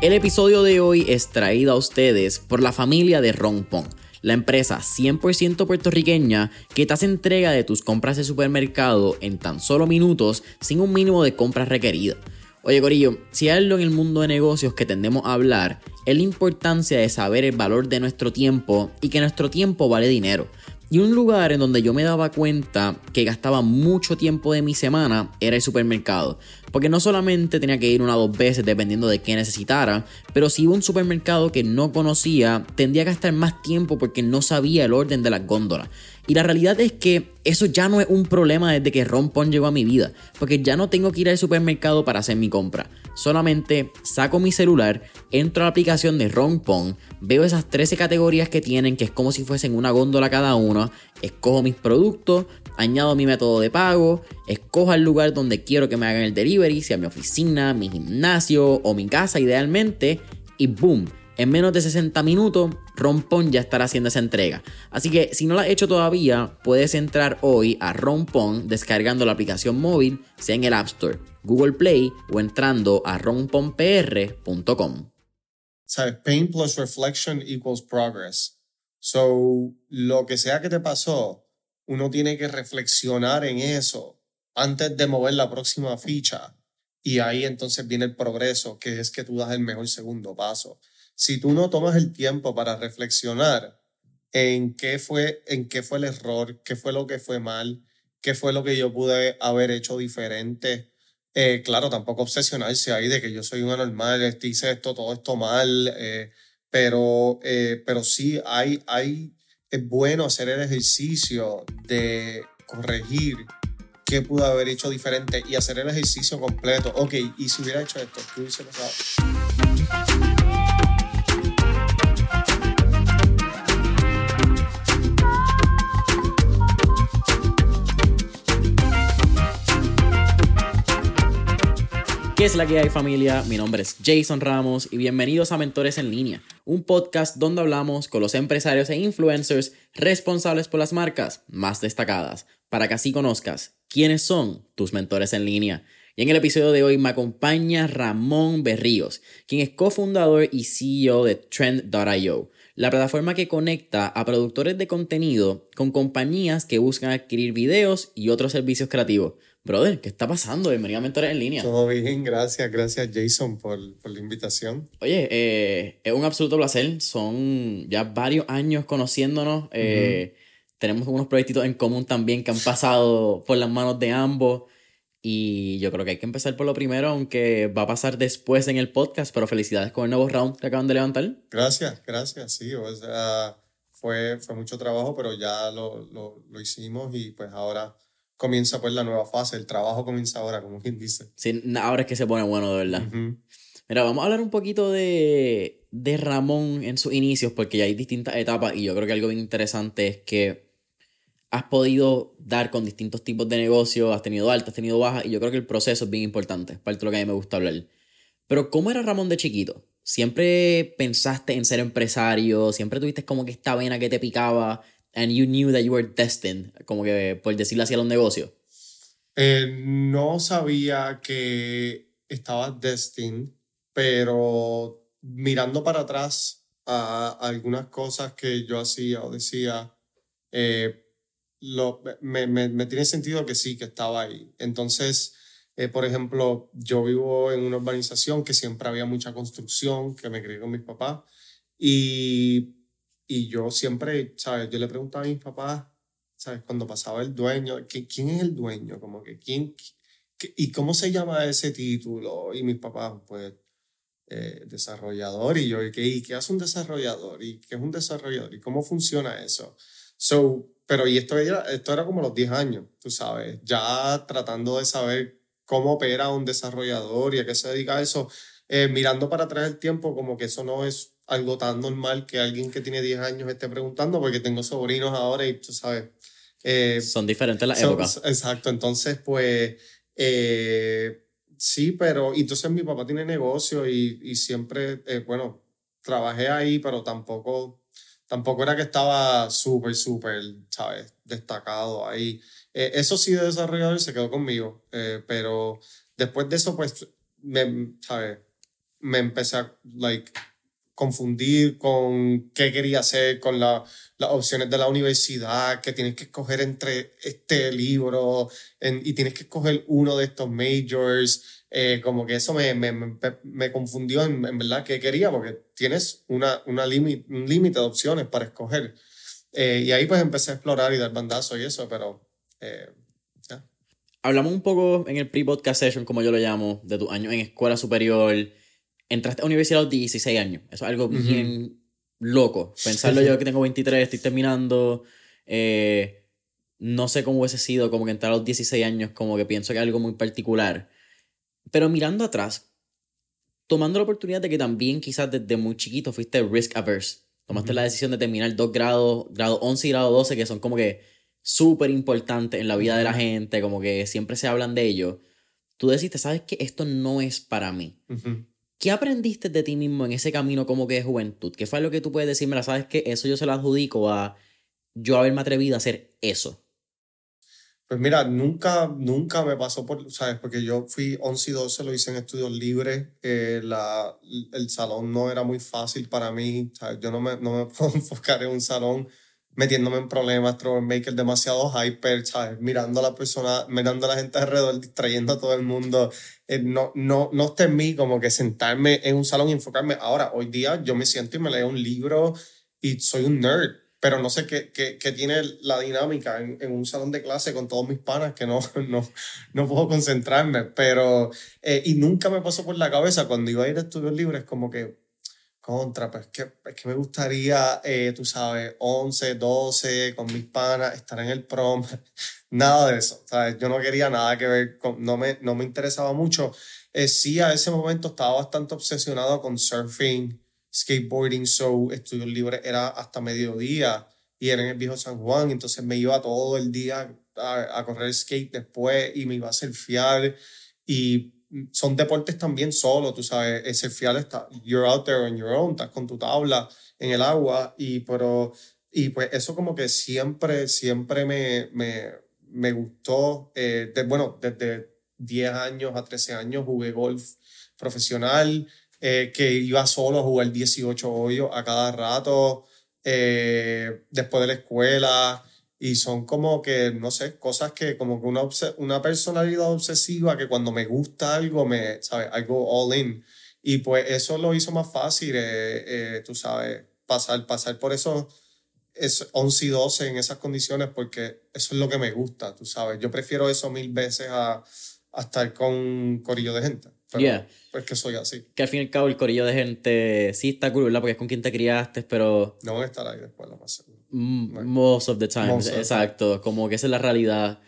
El episodio de hoy es traído a ustedes por la familia de Rompon, la empresa 100% puertorriqueña que te hace entrega de tus compras de supermercado en tan solo minutos sin un mínimo de compras requeridas. Oye Corillo, si hay algo en el mundo de negocios que tendemos a hablar, es la importancia de saber el valor de nuestro tiempo y que nuestro tiempo vale dinero. Y un lugar en donde yo me daba cuenta que gastaba mucho tiempo de mi semana era el supermercado. Porque no solamente tenía que ir una o dos veces dependiendo de qué necesitara, pero si iba a un supermercado que no conocía, tendría que gastar más tiempo porque no sabía el orden de las góndolas. Y la realidad es que eso ya no es un problema desde que Rompon llegó a mi vida, porque ya no tengo que ir al supermercado para hacer mi compra. Solamente saco mi celular, entro a la aplicación de Rompon, veo esas 13 categorías que tienen, que es como si fuesen una góndola cada uno, escojo mis productos, añado mi método de pago, escojo el lugar donde quiero que me hagan el delivery, sea mi oficina, mi gimnasio o mi casa idealmente, y boom en menos de 60 minutos, Rompon ya estará haciendo esa entrega. Así que si no la has hecho todavía, puedes entrar hoy a Rompon descargando la aplicación móvil, sea en el App Store, Google Play o entrando a romponpr.com. Pain plus reflection equals progress. So, lo que sea que te pasó, uno tiene que reflexionar en eso antes de mover la próxima ficha. Y ahí entonces viene el progreso, que es que tú das el mejor segundo paso si tú no tomas el tiempo para reflexionar en qué fue, en qué fue el error, qué fue lo que fue mal, qué fue lo que yo pude haber hecho diferente, eh, claro, tampoco obsesionarse ahí de que yo soy un anormal, este, hice esto, todo esto mal, eh, pero, eh, pero sí hay, hay, es bueno hacer el ejercicio de corregir qué pude haber hecho diferente y hacer el ejercicio completo. Ok, y si hubiera hecho esto, ¿qué hubiese pasado? Es la que hay familia? Mi nombre es Jason Ramos y bienvenidos a Mentores en línea, un podcast donde hablamos con los empresarios e influencers responsables por las marcas más destacadas, para que así conozcas quiénes son tus mentores en línea. Y en el episodio de hoy me acompaña Ramón Berríos, quien es cofundador y CEO de Trend.io, la plataforma que conecta a productores de contenido con compañías que buscan adquirir videos y otros servicios creativos. Brother, ¿qué está pasando? Bienvenido a Mentores en Línea. Todo bien, gracias, gracias Jason por, por la invitación. Oye, eh, es un absoluto placer. Son ya varios años conociéndonos. Eh, tenemos unos proyectos en común también que han pasado por las manos de ambos. Y yo creo que hay que empezar por lo primero, aunque va a pasar después en el podcast, pero felicidades con el nuevo round que acaban de levantar. Gracias, gracias, sí. O sea, fue, fue mucho trabajo, pero ya lo, lo, lo hicimos y pues ahora comienza pues la nueva fase, el trabajo comienza ahora, como quien dice. Sí, ahora es que se pone bueno de verdad. Mira, vamos a hablar un poquito de, de Ramón en sus inicios, porque ya hay distintas etapas y yo creo que algo bien interesante es que has podido dar con distintos tipos de negocios, has tenido altas, has tenido bajas, y yo creo que el proceso es bien importante, es parte de lo que a mí me gusta hablar. Pero ¿cómo era Ramón de chiquito? ¿Siempre pensaste en ser empresario? ¿Siempre tuviste como que esta vena que te picaba? And you knew that you were destined, como que por decirlo así, a los negocios? Eh, no sabía que estaba destined, pero mirando para atrás a, algunas cosas que yo hacía o decía, eh, lo, me, me, me, tiene sentido que sí, que estaba ahí. Entonces, eh, por ejemplo, yo vivo en una urbanización que siempre había mucha construcción, que me crié con mis papás, y y yo siempre, ¿sabes? Yo le preguntaba a mis papás, ¿sabes? Cuando pasaba el dueño, ¿quién es el dueño? Como que, ¿quién? ¿Y cómo se llama ese título? Y mis papás, pues, eh, desarrollador. Y yo, ¿y qué, ¿y qué hace un desarrollador? ¿Y qué es un desarrollador? ¿Y cómo funciona eso? So, pero y esto era, esto era como los 10 años, tú sabes, ya tratando de saber cómo opera un desarrollador y a qué se dedica eso, eh, mirando para atrás el tiempo, como que eso no es algo tan normal que alguien que tiene 10 años esté preguntando, porque tengo sobrinos ahora y tú sabes. Eh, son diferentes las épocas. Exacto, entonces pues eh, sí, pero entonces mi papá tiene negocio y, y siempre, eh, bueno, trabajé ahí, pero tampoco, tampoco era que estaba súper, súper, ¿sabes? Destacado ahí. eso sí de desarrollador se quedó conmigo, pero después de eso pues me, ¿sabes? Me empecé a, like, confundir con qué quería hacer, con la, las opciones de la universidad, que tienes que escoger entre este libro y tienes que escoger uno de estos majors. Eh, como que eso me, me, me, confundió en, en, verdad qué quería, porque tienes una, una un límite de opciones para escoger. Eh, y ahí pues empecé a explorar y dar bandazo y eso, pero eh, Hablamos un poco en el pre-podcast session, como yo lo llamo, de tu año en escuela superior. Entraste a la universidad a los 16 años. Eso es algo bien loco. Pensarlo yo que tengo 23, estoy terminando. Eh, no sé cómo hubiese sido como que entrar a los 16 años, como que pienso que es algo muy particular. Pero mirando atrás, tomando la oportunidad de que también quizás desde muy chiquito fuiste risk averse. Tomaste la decisión de terminar dos grados, grado 11 y grado 12, que son como que súper importante en la vida de la gente, como que siempre se hablan de ello, tú deciste, sabes que esto no es para mí. ¿Qué aprendiste de ti mismo en ese camino como que de juventud? ¿Qué fue lo que tú puedes decirme? ¿Sabes que Eso yo se lo adjudico a yo haberme atrevido a hacer eso. Pues mira, nunca, nunca me pasó por, ¿sabes? Porque yo fui 11 y 12, lo hice en estudios libres, eh, la, el salón no era muy fácil para mí, ¿sabes? Yo no me, no me puedo en un salón metiéndome en problemas, troublemaker, demasiado hyper, ¿sabes? Mirando a la persona, mirando a la gente alrededor, distrayendo a todo el mundo. Eh, no, no, no está en mí como que sentarme en un salón y enfocarme. Ahora, hoy día yo me siento y me leo un libro y soy un nerd, pero no sé qué, qué, qué tiene la dinámica en, en, un salón de clase con todos mis panas que no, no, no puedo concentrarme. Pero, eh, y nunca me pasó por la cabeza cuando iba a ir a estudios libres como que contra, pues que, es que me gustaría, eh, tú sabes, 11, 12, con mis panas, estar en el prom, nada de eso, ¿sabes? Yo no quería nada que ver con, no me, no me interesaba mucho. Eh, sí, a ese momento estaba bastante obsesionado con surfing, skateboarding, so estudios libres era hasta mediodía y era en el viejo San Juan, entonces me iba todo el día a, a correr skate después y me iba a surfear y son deportes también solo, tú sabes, ese fiel está, you're out there on your own, estás con tu tabla en el agua, y, pero, y pues eso como que siempre, siempre me, me, me gustó, eh, bueno, desde 10 años a 13 años jugué golf profesional, eh, que iba solo a jugar 18 hoyos a cada rato, eh, después de la escuela, y son como que, no sé, cosas que como que una, una personalidad obsesiva que cuando me gusta algo, me, ¿sabes? Algo all in. Y pues eso lo hizo más fácil, eh, eh, tú sabes, pasar, pasar por eso es 11 y 12 en esas condiciones porque eso es lo que me gusta, tú sabes. Yo prefiero eso mil veces a, a estar con un corillo de gente. Pero, Pues que soy así. Que al fin y al cabo el corillo de gente sí está cool, ¿verdad? Porque es con quien te criaste, pero... No van a estar ahí después, lo más. Most of the time, exacto. Como que esa es la realidad.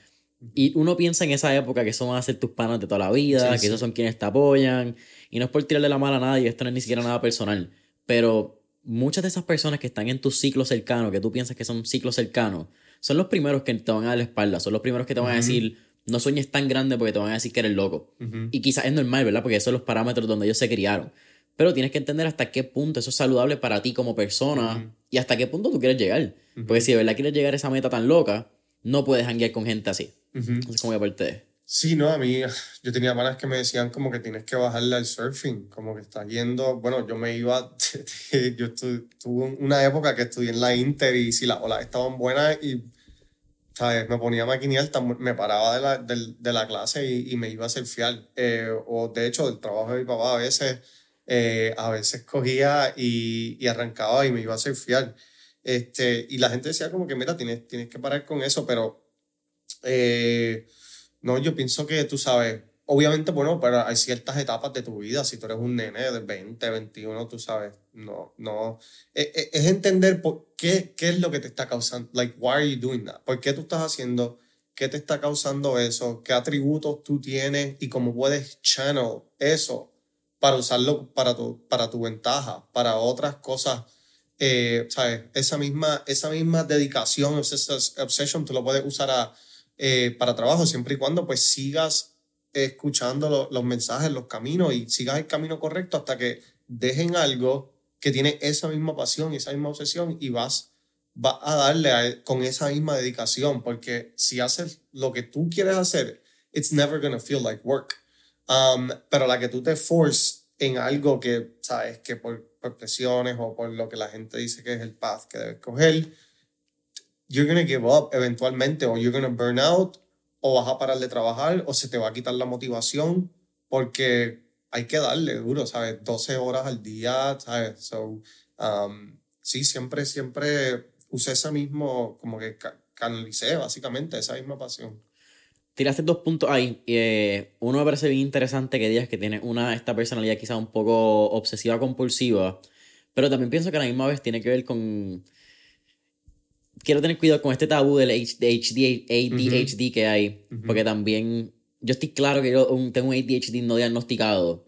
Y uno piensa en esa época que son van a ser tus panas de toda la vida, que esos son quienes te apoyan. Y no es por tirarle la mala a nadie, esto no es ni siquiera nada personal. Pero muchas de esas personas que están en tu ciclo cercano, que tú piensas que son ciclos cercanos, son los primeros que te van a dar la espalda, son los primeros que te van a decir, no sueñes tan grande porque te van a decir que eres loco. Y quizás es normal, ¿verdad? Porque esos son los parámetros donde ellos se criaron. Pero tienes que entender hasta qué punto eso es saludable para ti como persona y hasta qué punto tú quieres llegar. Porque si de verdad quieres llegar a esa meta tan loca, no puedes hanguear con gente así. Entonces, como que aparte Sí, no, a mí, yo tenía malas que me decían como que tienes que bajarle al surfing, como que estás yendo, bueno, yo me iba, yo tuve una época que estudié en la Inter y si las olas estaban buenas y, ¿sabes? Me ponía maquinial, me paraba de la, de, la clase y, y, me iba a surfear. Eh, o de hecho, del trabajo de mi papá a veces eh, a veces cogía y, y, arrancaba y me iba a surfear. Este, y la gente decía como que, mira, tienes, tienes que parar con eso, pero eh, no, yo pienso que tú sabes, obviamente, bueno, pero hay ciertas etapas de tu vida, si tú eres un nene de 20, 21, tú sabes, no, no, es, e, es entender por qué, qué es lo que te está causando, like, why are you doing that? ¿Por qué tú estás haciendo? ¿Qué te está causando eso? ¿Qué atributos tú tienes y cómo puedes channel eso para usarlo para tu, para tu ventaja, para otras cosas. Eh, ¿sabes? Esa misma, esa misma dedicación, obsession, tú lo puedes usar a, eh, para trabajo siempre y cuando pues sigas escuchando los mensajes, los caminos y sigas el camino correcto hasta que dejen algo que tiene esa misma pasión y esa misma obsesión y vas, vas a darle con esa misma dedicación porque si haces lo que tú quieres hacer, it's never to feel like work. Um, pero la que tú te forces en algo que, sabes, que por, por, presiones o por lo que la gente dice que es el path que debes coger, you're gonna give up eventualmente o you're gonna burn out o vas a parar de trabajar o se te va a quitar la motivación porque hay que darle duro, ¿sabes? 12 horas al día, ¿sabes? So, um, sí, siempre, siempre usé ese mismo, como que canalicé básicamente esa misma pasión. Tiraste dos puntos ahí. Eh, uno me parece bien interesante que digas que tiene una, esta personalidad quizá un poco obsesiva compulsiva, pero también pienso que a la misma vez tiene que ver con... Quiero tener cuidado con este tabú del HD, ADHD que hay, porque también yo estoy claro que yo tengo un ADHD no diagnosticado,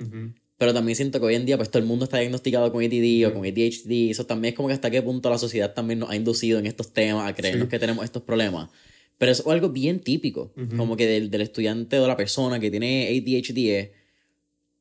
pero también siento que hoy en día pues todo el mundo está diagnosticado con ADD o con ADHD, eso también es como que hasta qué punto la sociedad también nos ha inducido en estos temas a creernos que tenemos estos problemas. Pero es algo bien típico, como que del, del, estudiante o la persona que tiene ADHD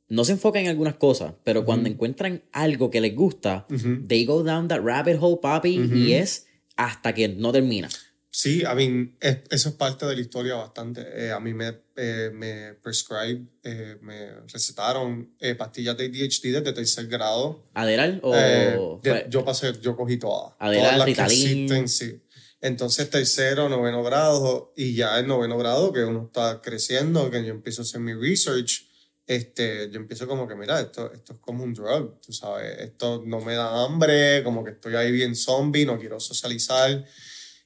no se enfoca en algunas cosas, pero cuando encuentran algo que les gusta, they go down that rabbit hole, papi, y es hasta que no termina. Sí, I mean, eso es parte de la historia bastante. Eh, a mí me, eh, me prescribe, eh, me recetaron pastillas de ADHD desde tercer grado. ¿Aderal o...? yo pasé, yo cogí todas. ¿Aderal, todas las que existen, sí. Entonces, tercero, noveno grado, y ya en noveno grado, que uno está creciendo, que yo empiezo a hacer mi research, este, yo empiezo como que, mira, esto, esto es como un drug, tú sabes, esto no me da hambre, como que estoy ahí bien zombie, no quiero socializar.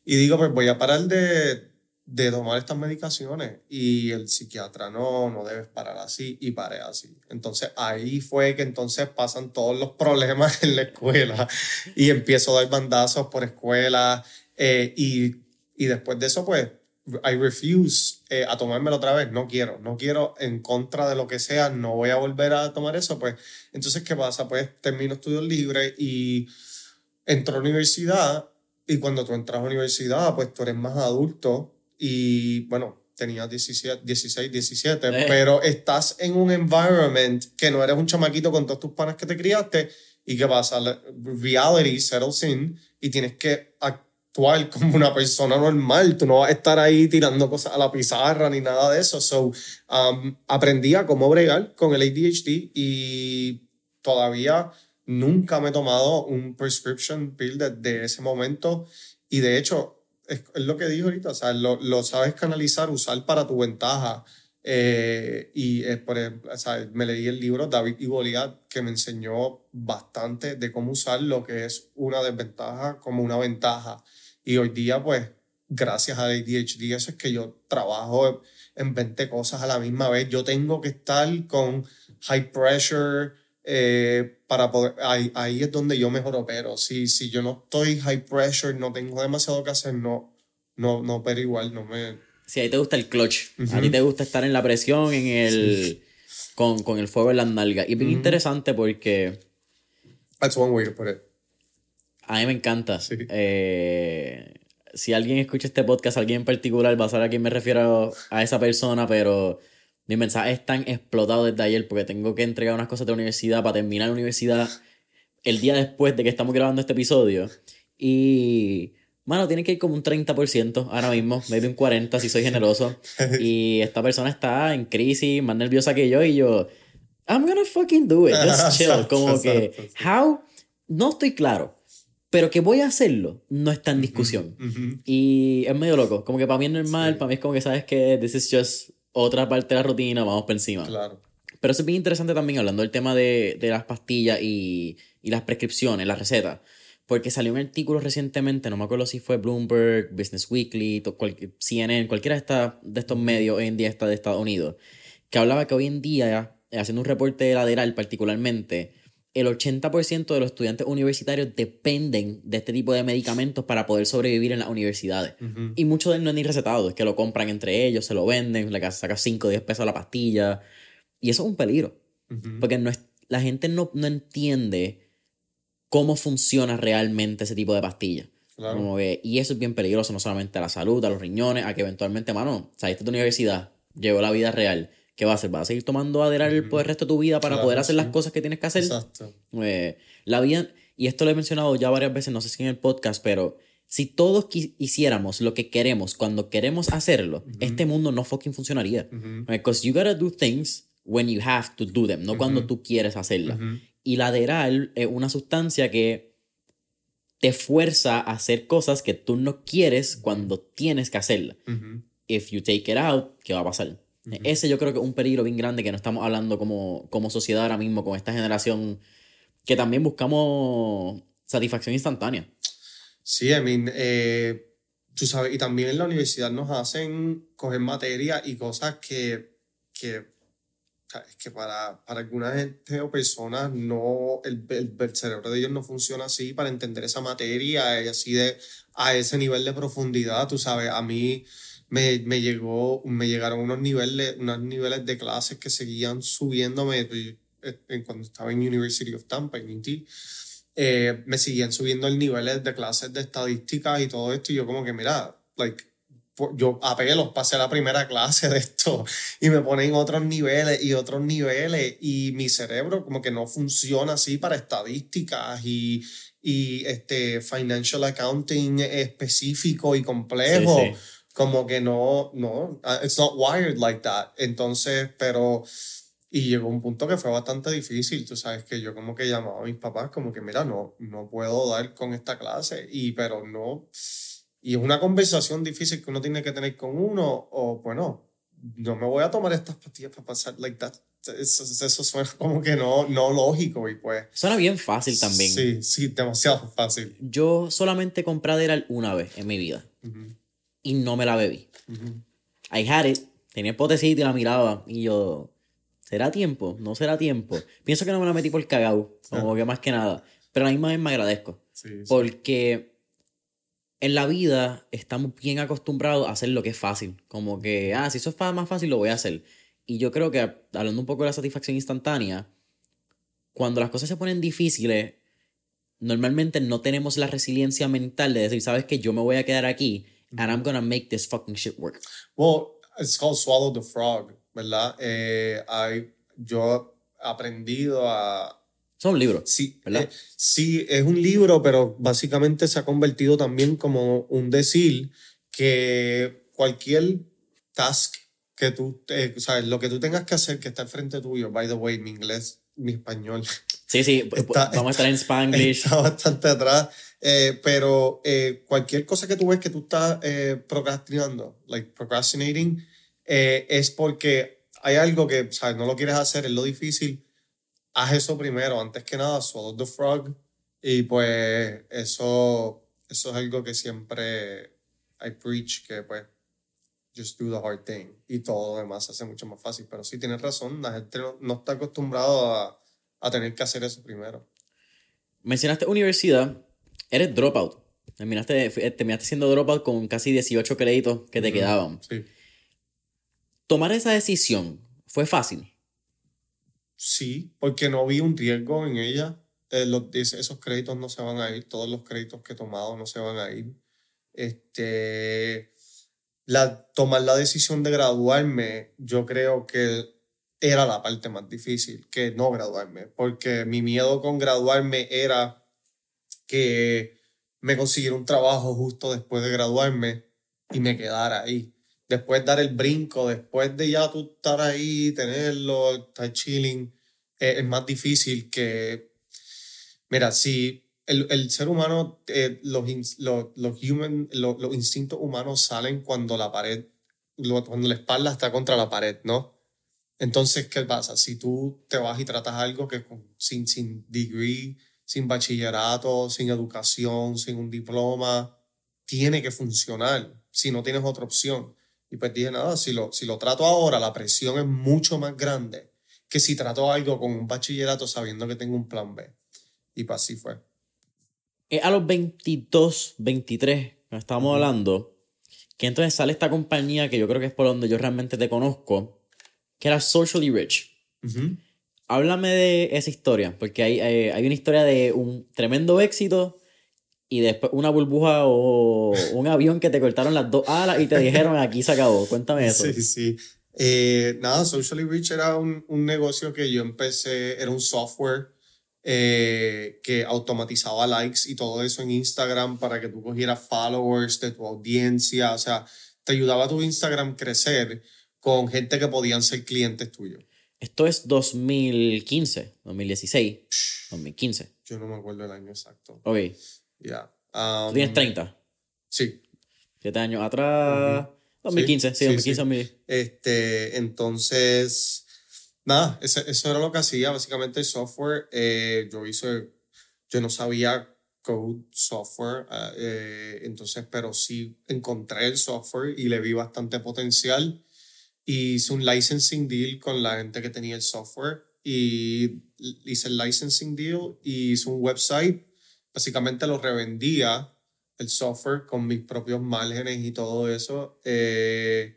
Y digo, pues voy a parar de, de tomar estas medicaciones. Y el psiquiatra, no, no debes parar así, y paré así. Entonces ahí fue que entonces pasan todos los problemas en la escuela, y empiezo a dar bandazos por escuela eh, y, y, después de eso, pues, I refuse eh, a tomármelo otra vez. No quiero, no quiero en contra de lo que sea, no voy a volver a tomar eso. Pues, entonces, ¿qué pasa? Pues termino estudios libres y entro a universidad. Y cuando tú entras a universidad, pues tú eres más adulto y, bueno, tenías 17, 16, 17, pero estás en un environment que no eres un chamaquito con todos tus panas que te criaste. ¿Y qué pasa? reality settles in y tienes que actuar como una persona normal. Tú no vas a estar ahí tirando cosas a la pizarra ni nada de eso. So, um, aprendí a cómo bregar con el ADHD y todavía nunca me he tomado un prescription pill desde ese momento. Y de hecho, es, lo que dije ahorita, o sea, lo, lo, sabes canalizar, usar para tu ventaja. Eh, y por ejemplo, o sea, me leí el libro David y Goliat que me enseñó bastante de cómo usar lo que es una desventaja como una ventaja. Y hoy día, pues, gracias a ADHD, eso es que yo trabajo en 20 cosas a la misma vez. Yo tengo que estar con high pressure eh, para poder... Ahí, ahí, es donde yo mejor opero. Si, si yo no estoy high pressure, no tengo demasiado que hacer, no, no, no pero igual, no me... Si a ti te gusta el clutch, a ti te gusta estar en la presión, en el... Con, con, el fuego en las nalgas. Y es bien interesante porque... That's one way to put it. A mí me encanta. Eh, si alguien escucha este podcast, alguien en particular, va a saber a quién me refiero a esa persona, pero mis mensajes están explotados desde ayer porque tengo que entregar unas cosas de la universidad para terminar la universidad el día después de que estamos grabando este episodio. Y, mano, tiene que ir como un 30% ahora mismo, maybe un 40% si soy generoso. Y esta persona está en crisis, más nerviosa que yo, y yo, I'm gonna fucking do it, just chill. Como que, how? No estoy claro pero que voy a hacerlo no está en discusión. Y es medio loco. Como que para mí es normal, para mí es como que sabes que this is just otra parte de la rutina, vamos por encima. Claro. Pero eso es bien interesante también hablando del tema de, de las pastillas y, y, las prescripciones, las recetas. Porque salió un artículo recientemente, no me acuerdo si fue Bloomberg, Business Weekly, CNN, cualquiera de, esta, de estos medios hoy en día está de Estados Unidos, que hablaba que hoy en día, haciendo un reporte lateral particularmente, el 80% de los estudiantes universitarios dependen de este tipo de medicamentos para poder sobrevivir en las universidades. Y muchos de ellos no es ni recetado, es que lo compran entre ellos, se lo venden, le saca 5 o 10 pesos a la pastilla. Y eso es un peligro. Porque no es, la gente no, no, entiende cómo funciona realmente ese tipo de pastillas. y eso es bien peligroso, no solamente a la salud, a los riñones, a que eventualmente, mano, saliste de tu universidad, llegó la vida real ¿qué va a hacer? ¿Vas a seguir tomando Adderall por el resto de tu vida para poder hacer las cosas que tienes que hacer? Exacto. Eh, la vida, y esto lo he mencionado ya varias veces, no sé si en el podcast, pero si todos hiciéramos lo que queremos cuando queremos hacerlo, este mundo no fucking funcionaría. Because you gotta do things when you have to do them, no cuando tú quieres hacerla. Y la Adderall es una sustancia que te fuerza a hacer cosas que tú no quieres cuando tienes que hacerla. If you take it out, ¿qué va a pasar? Ese yo creo que es un peligro bien grande que no estamos hablando como, como sociedad ahora mismo con esta generación que también buscamos satisfacción instantánea. Sí, I mean, eh, tú sabes, y también en la universidad nos hacen coger materia y cosas que, que, que para, para alguna gente o personas no, el, el, cerebro de ellos no funciona así para entender esa materia y así de, a ese nivel de profundidad, tú sabes, a mí me, me, llegó, me llegaron unos niveles, unos niveles de clases que seguían subiéndome eh, cuando estaba en University of Tampa, en UT, eh, me seguían subiendo el nivel de clases de estadísticas y todo esto, y yo como que, mira, like, yo apelos, pasé la primera clase de esto y me ponen otros niveles y otros niveles y mi cerebro como que no funciona así para estadísticas y, y este financial accounting específico y complejo. Como que no, no, uh, it's not wired like that. Entonces, pero y llegó un punto que fue bastante difícil, tú sabes que yo como que llamaba a mis papás como que mira, no, no puedo dar con esta clase, y pero no, y es una conversación difícil que uno tiene que tener con uno, o bueno, no me voy a tomar estas pastillas para pasar like that. Eso, eso suena como que no, no lógico y pues... Suena bien fácil también. Sí, sí, demasiado fácil. Yo solamente compré Adderall una vez en mi vida y no me la bebí. I had it, tenía el potecito y la miraba y yo ¿Será tiempo? ¿No será tiempo? Pienso que no me la metí por cagao, como ah. que más que nada. Pero a la misma vez me agradezco. Porque en la vida estamos bien acostumbrados a hacer lo que es fácil. Como que, ah, si eso es más fácil, lo voy a hacer. Y yo creo que, hablando un poco de la satisfacción instantánea, cuando las cosas se ponen difíciles, normalmente no tenemos la resiliencia mental de decir, sabes que yo me voy a quedar aquí and I'm gonna make this fucking shit work. Well, it's called swallow the frog. ¿verdad? Eh, yo he aprendido a... Son un libro, sí, ¿verdad? Eh, sí, es un libro, pero básicamente se ha convertido también como un decir que cualquier task que tú, eh, o lo que tú tengas que hacer que está al frente tuyo, by the way, mi inglés, mi español. Sí, sí, vamos a estar en Spanglish. Está bastante atrás, eh, pero cualquier cosa que tú ves que tú estás procrastinando, like procrastinating, eh, es porque hay algo que, ¿sabes? No lo quieres hacer, es lo difícil. Haz eso primero, antes que nada, swallow the frog. Y pues eso, eso es algo que siempre I preach, que pues just do the hard thing. Y todo lo demás se hace mucho más fácil. Pero sí tienes razón, la gente no, está acostumbrado a, a tener que hacer eso primero. Mencionaste universidad, eres dropout. Terminaste, terminaste siendo dropout con casi 18 créditos que te quedaban. Sí. ¿Tomar esa decisión fue fácil? Sí, porque no vi un riesgo en ella. Eh, los, esos créditos no se van a ir, todos los créditos que he tomado no se van a ir. Este, la, tomar la decisión de graduarme, yo creo que era la parte más difícil que no graduarme, porque mi miedo con graduarme era que me consiguiera un trabajo justo después de graduarme y me quedara ahí. Después dar el brinco, después de ya estar ahí, tenerlo, estar chilling, eh, es más difícil que, mira, si el, el ser humano, eh, los, los, human, los, instintos humanos salen cuando la pared, cuando la espalda está contra la pared, ¿no? Entonces, ¿qué pasa? Si tú te vas y tratas algo que sin, sin degree, sin bachillerato, sin educación, sin un diploma, tiene que funcionar si no tienes otra opción. Y pues dije, nada, si lo, si lo trato ahora, la presión es mucho más grande que si trato algo con un bachillerato sabiendo que tengo un plan B. Y pues así fue. Eh, a los 22, 23, estábamos hablando, que entonces sale esta compañía que yo creo que es por donde yo realmente te conozco, que era Socially Rich. Háblame de esa historia, porque hay, hay, hay, una historia de un tremendo éxito y después una burbuja o un avión que te cortaron las dos alas y te dijeron aquí se acabó. Cuéntame eso. Sí, sí. Eh, nada, Socially Rich era un, un, negocio que yo empecé, era un software eh, que automatizaba likes y todo eso en Instagram para que tú cogieras followers de tu audiencia, o sea, te ayudaba a tu Instagram crecer con gente que podían ser clientes tuyos. Esto es 2015, 2016, 2015. Yo no me acuerdo el año exacto. Ok. Ya. ¿Tú tienes Um, 30? Sí. Siete años atrás. 2015, sí, Sí, 2015, sí. 2015. Este, entonces, nada, ese- eso era lo que hacía, básicamente el software. eh, yo hice, yo no sabía code software, ah, eh, entonces, pero sí encontré el software y le vi bastante potencial. Hice un licensing deal con la gente que tenía el software y hice el licensing deal y hice un website. Básicamente lo revendía el software con mis propios márgenes y todo eso. Eh,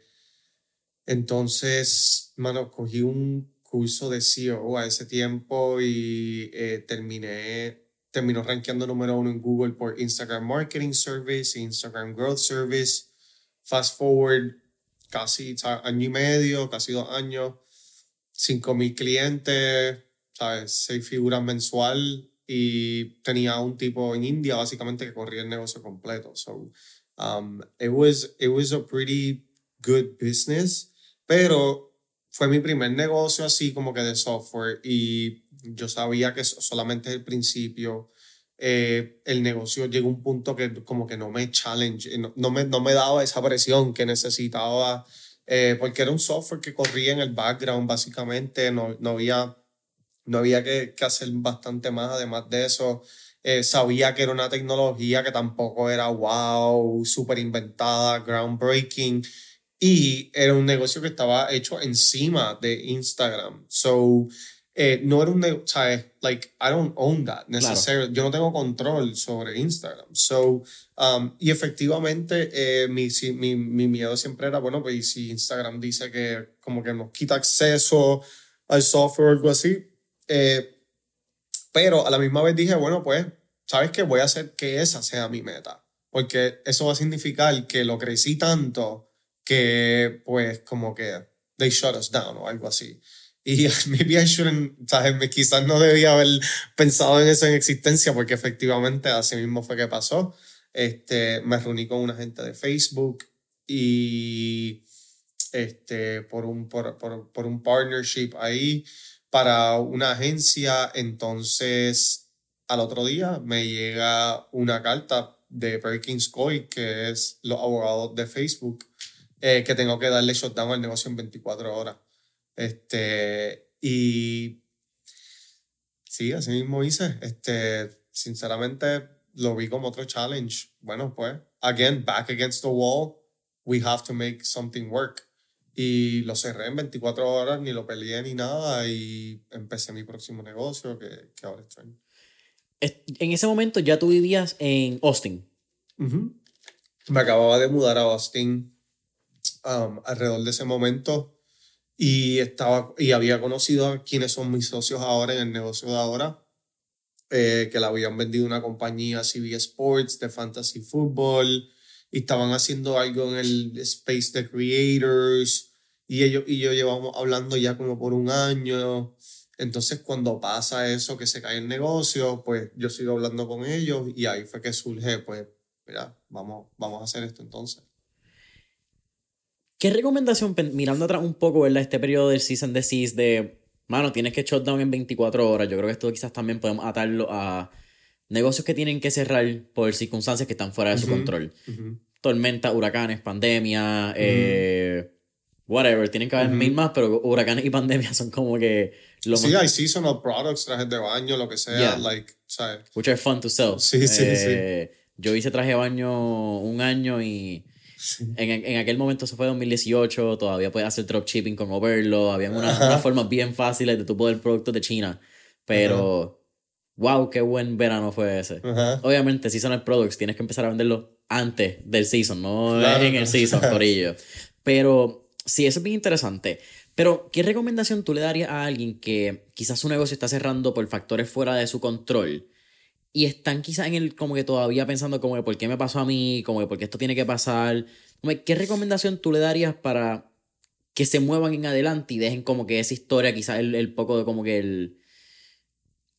entonces, mano, cogí un curso de SEO a ese tiempo y eh, terminé, terminó rankeando número uno en Google por Instagram Marketing Service, Instagram Growth Service. Fast forward, casi año y medio, casi dos años, 5 mil clientes, ¿sabes? Seis figuras mensual y tenía un tipo en India básicamente que corría el negocio completo. So, um, it was, it was a pretty good business, pero fue mi primer negocio así como que de software y yo sabía que so- solamente el principio. Eh, el negocio llegó a un punto que como que no me challenge, no, no me, no me daba esa presión que necesitaba, eh, porque era un software que corría en el background básicamente, no, no había, no había que, que hacer bastante más además de eso. Eh, sabía que era una tecnología que tampoco era wow, súper inventada, groundbreaking. Y era un negocio que estaba hecho encima de Instagram. So, eh, no era un negocio. Like, I don't own that necessarily. Yo no tengo control sobre Instagram. So, um, y efectivamente, eh, mi, si- mi, mi miedo siempre era, bueno, pues si Instagram dice que como que nos quita acceso al software o algo así. Eh, pero a la misma vez dije, bueno, pues, ¿sabes qué? Voy a hacer que esa sea mi meta. Porque eso va a significar que lo crecí tanto que, pues, como que they shut us down o algo así. Y maybe I shouldn't, ¿sabes? Quizás no debía haber pensado en eso en existencia porque efectivamente así mismo fue que pasó. Este, me reuní con una gente de Facebook y este, por, un, por, por, por un partnership ahí para una agencia. Entonces, al otro día me llega una carta de Perkins Coy, que es los abogados de Facebook, eh, que tengo que darle shutdown al negocio en 24 horas. Este, y sí, así mismo hice. Este, sinceramente, lo vi como otro challenge. Bueno, pues, again, back against the wall, we have to make something work. Y lo cerré en 24 horas, ni lo peleé ni nada, y empecé mi próximo negocio, que, que ahora estoy. Es- En ese momento ya tú vivías en Austin. Ujú. Me acababa de mudar a Austin um, alrededor de ese momento y, estaba, y había conocido a quienes son mis socios ahora en el negocio de ahora, eh, que le habían vendido una compañía CB Sports de fantasy football y estaban haciendo algo en el space de creators y ellos y yo llevamos hablando ya como por un año. Entonces cuando pasa eso, que se cae el negocio, pues yo sigo hablando con ellos y ahí fue que surge, pues, mira, vamos, vamos a hacer esto entonces. ¿Qué recomendación, mirando atrás un poco, ¿verdad? Este periodo del season de Seas de, mano, tienes que shutdown en 24 horas. Yo creo que esto quizás también podemos atarlo a negocios que tienen que cerrar por circunstancias que están fuera de su control. Ujú. Tormentas, huracanes, pandemia, eh, whatever. Tienen que haber mil más, pero huracanes y pandemia son como que lo Sí, hay seasonal products, trajes de baño, lo que sea, Yeah. like, ¿sabes? Which are fun to sell. Sí, sí, Eh, Yo hice traje de baño un año y en, en aquel momento, eso fue 2018, todavía puedes hacer dropshipping con Overlo, habían unas, unas formas bien fáciles de tu poder productos de China, pero wow, qué buen verano fue ese. Ajá. Obviamente, seasonal products tienes que empezar a venderlo antes del season, no Claro, en el season, por ello. Pero sí, eso es bien interesante. Pero, ¿qué recomendación tú le darías a alguien que quizás su negocio está cerrando por factores fuera de su control y están quizás en el como que todavía pensando como que por qué me pasó a mí, como que por qué esto tiene que pasar? ¿Qué recomendación tú le darías para que se muevan en adelante y dejen como que esa historia, quizás el, el poco de como que el...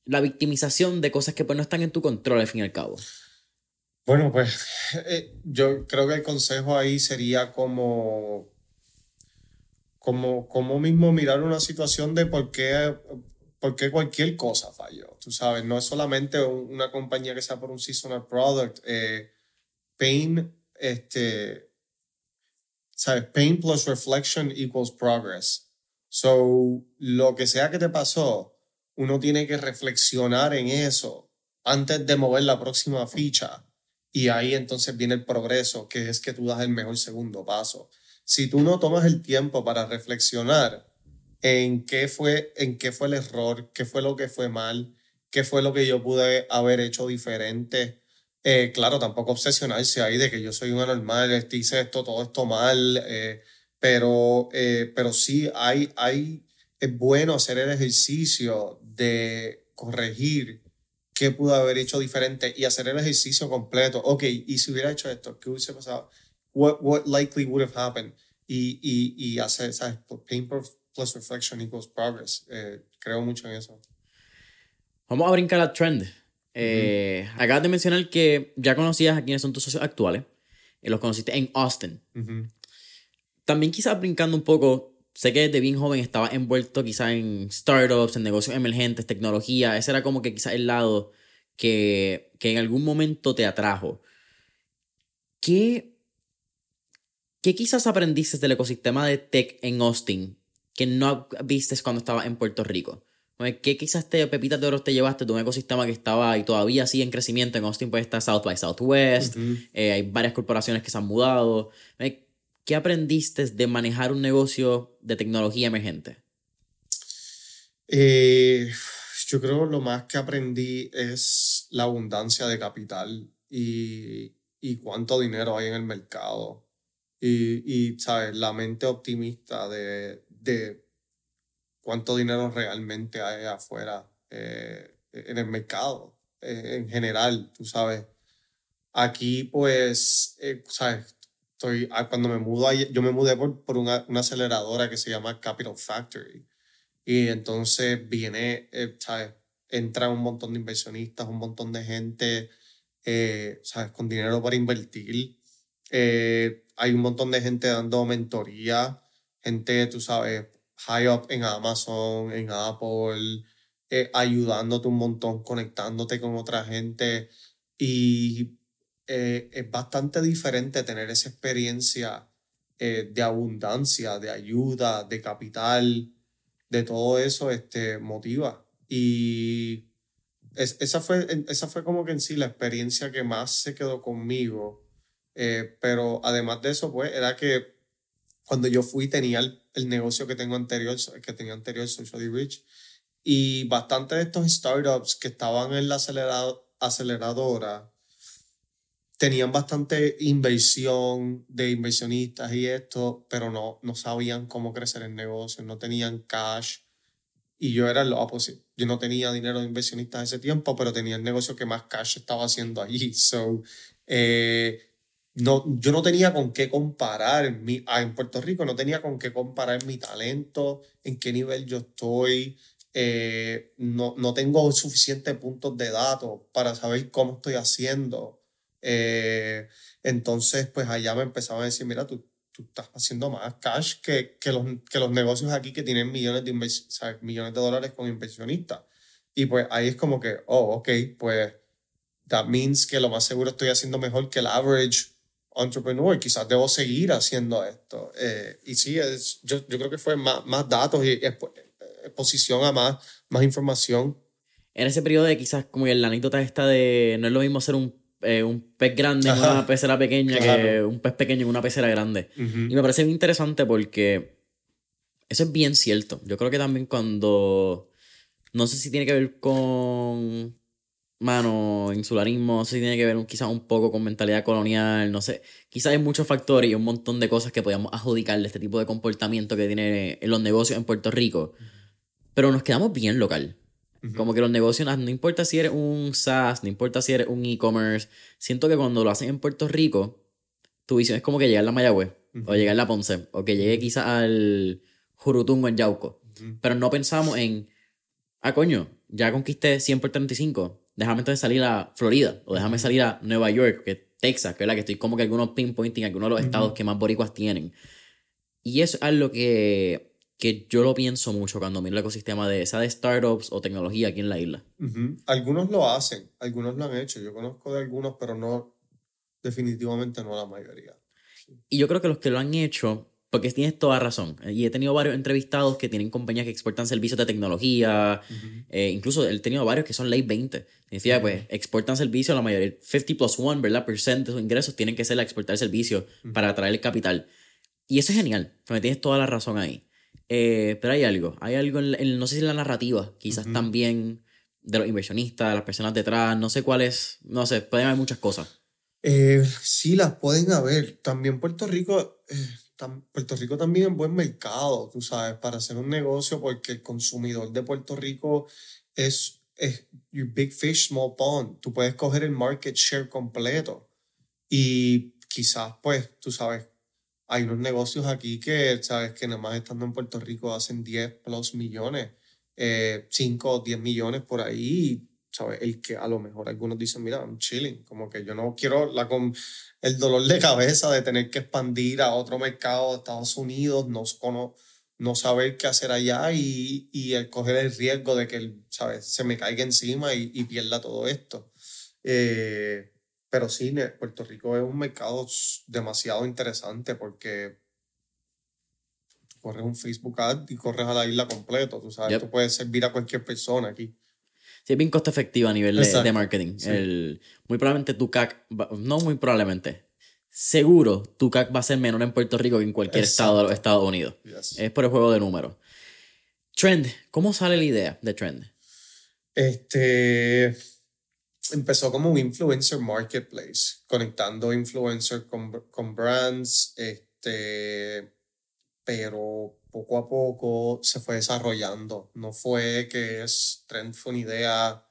La victimización de cosas que pues no están en tu control al fin y al cabo. Bueno, pues eh, yo creo que el consejo ahí sería como, como, como mismo mirar una situación de por qué, por qué cualquier cosa falló. Tú sabes, no es solamente una compañía que sea por un seasonal product. Eh, pain, este, ¿sabes? Pain plus reflection equals progress. So, lo que sea que te pasó, uno tiene que reflexionar en eso antes de mover la próxima ficha. Y ahí entonces viene el progreso, que es que tú das el mejor segundo paso. Si tú no tomas el tiempo para reflexionar en qué fue, en qué fue el error, qué fue lo que fue mal, qué fue lo que yo pude haber hecho diferente, eh, claro, tampoco obsesionarse ahí de que yo soy un anormal, este, hice esto, todo esto mal, eh, pero, eh, pero sí hay, hay, es bueno hacer el ejercicio de corregir qué pudo haber hecho diferente y hacer el ejercicio completo. Ok, y si hubiera hecho esto, ¿qué hubiese pasado? What, what likely would have happened? Y, y, y hacer, ¿sabes? Pain plus reflection equals progress. creo mucho en eso. Vamos a brincar al trend. Eh, Acabas de mencionar que ya conocías a quiénes son tus socios actuales. Y los conociste en Austin. También quizás brincando un poco, sé que desde bien joven estaba envuelto quizás en startups, en negocios emergentes, tecnología. Ese era como que quizás el lado que, que en algún momento te atrajo. ¿Qué, ¿Qué quizás aprendiste del ecosistema de tech en Austin que no viste cuando estabas en Puerto Rico? ¿Qué quizás te pepitas de oro te llevaste de un ecosistema que estaba y todavía sigue en crecimiento? En Austin pues está South by Southwest, eh, hay varias corporaciones que se han mudado. ¿Qué aprendiste de manejar un negocio de tecnología emergente? Eh, yo creo lo más que aprendí es la abundancia de capital y, y cuánto dinero hay en el mercado. Y, y ¿sabes? La mente optimista de, de cuánto dinero realmente hay afuera eh, en el mercado eh, en general, tú sabes. Aquí, pues, eh, sabes, estoy, ah, cuando me mudo, yo me mudé por, por una, una, aceleradora que se llama Capital Factory. Y entonces viene, ¿sabes? Entra un montón de inversionistas, un montón de gente, ¿sabes? Con dinero para invertir. hay un montón de gente dando mentoría, gente, tú sabes, high up en Amazon, en Apple, eh, ayudándote un montón, conectándote con otra gente. Y eh, es bastante diferente tener esa experiencia eh, de abundancia, de ayuda, de capital, de todo eso, este, motiva. Y esa, fue, esa fue como que en sí la experiencia que más se quedó conmigo. pero además de eso, pues, era que cuando yo fui tenía el, negocio que tengo anterior, que tenía anterior Socially Rich, y bastante de estos startups que estaban en la aceleradora tenían bastante inversión de inversionistas y esto, pero no, no sabían cómo crecer el negocio, no tenían cash. Y yo era lo opposite. Yo no tenía dinero de inversionistas ese tiempo, pero tenía el negocio que más cash estaba haciendo allí. So, eh, no, yo no tenía con qué comparar mi, ah, en Puerto Rico, no tenía con qué comparar mi talento, en qué nivel yo estoy, eh, no, no tengo suficientes puntos de datos para saber cómo estoy haciendo. Eh, entonces, pues allá me empezaban a decir, mira, tú, tú estás haciendo más cash que, que, los, que los negocios aquí que tienen millones de, millones de dólares con inversionistas. Y pues ahí es como que, oh, ok, pues that means que lo más seguro estoy haciendo mejor que el average entrepreneur, quizás debo seguir haciendo esto. Eh, y sí, es, yo, yo, creo que fue más, más datos y exposición a más, más información. En ese periodo de quizás como la anécdota esta de no es lo mismo ser un, eh, un pez grande en una pecera pequeña que un pez pequeño en una pecera grande. Y me parece muy interesante porque eso es bien cierto. Yo creo que también cuando... No sé si tiene que ver con mano, insularismo, no sé si tiene que ver quizás un poco con mentalidad colonial, no sé. Quizás hay muchos factores y un montón de cosas que podíamos adjudicarle este tipo de comportamiento que tiene en los negocios en Puerto Rico. Pero nos quedamos bien local. Como que los negocios, no importa si eres un SaaS, no importa si eres un e-commerce, siento que cuando lo hacen en Puerto Rico, tu visión es como que llegar a la Mayagüez, o llegar a la Ponce, o que llegue quizás al Jurutungo en Yauco. Pero no pensamos en, ah, coño, ya conquisté 100 por 35 déjame entonces salir a Florida o déjame salir a Nueva York, que Texas, que es la que estoy como que algunos pinpointing, algunos de los estados que más boricuas tienen. Y eso es algo que, que yo lo pienso mucho cuando miro el ecosistema de, esa de startups o tecnología aquí en la isla. Algunos lo hacen, algunos lo han hecho. Yo conozco de algunos, pero no, definitivamente no la mayoría. Y yo creo que los que lo han hecho porque tienes toda razón. Y he tenido varios entrevistados que tienen compañías que exportan servicios de tecnología. Eh, incluso he tenido varios que son ley 20. Decía, pues, exportan servicios, la mayoría, 50 plus 1, ¿verdad? Percent de sus ingresos tienen que ser a exportar servicios para atraer el capital. Y eso es genial. Me tienes toda la razón ahí. Eh, pero hay algo. Hay algo, en, no sé si en la narrativa, quizás también de los inversionistas, las personas detrás, no sé cuál es, no sé, pueden haber muchas cosas. Eh, sí, las pueden haber. También Puerto Rico Puerto Rico también es buen mercado, tú sabes, para hacer un negocio, porque el consumidor de Puerto Rico es, es big fish, small pond. Tú puedes coger el market share completo. Y quizás, pues, tú sabes, hay unos negocios aquí que, sabes, que nada más estando en Puerto Rico hacen 10 plus millones, eh, 5 o 10 millones por ahí. ¿Sabes? El que a lo mejor algunos dicen, mira, I'm chilling, como que yo no quiero la con el dolor de cabeza de tener que expandir a otro mercado de Estados Unidos, no, no saber qué hacer allá y, y el coger el riesgo de que, ¿sabes? Se me caiga encima y, y pierda todo esto. Eh, pero sí, Puerto Rico es un mercado demasiado interesante porque corres un Facebook ad y corres a la isla completo, tú sabes, tú puedes servir a cualquier persona aquí sí es bien costo efectivo a nivel de, marketing. El, muy probablemente tu CAC, no muy probablemente, seguro tu CAC va a ser menor en Puerto Rico que en cualquier estado de los Estados Unidos. Es por el juego de números. Trend, ¿cómo sale la idea de Trend? Este empezó como un influencer marketplace, conectando influencers con, con brands, este, pero poco a poco se fue desarrollando. No fue que es Trend fue una idea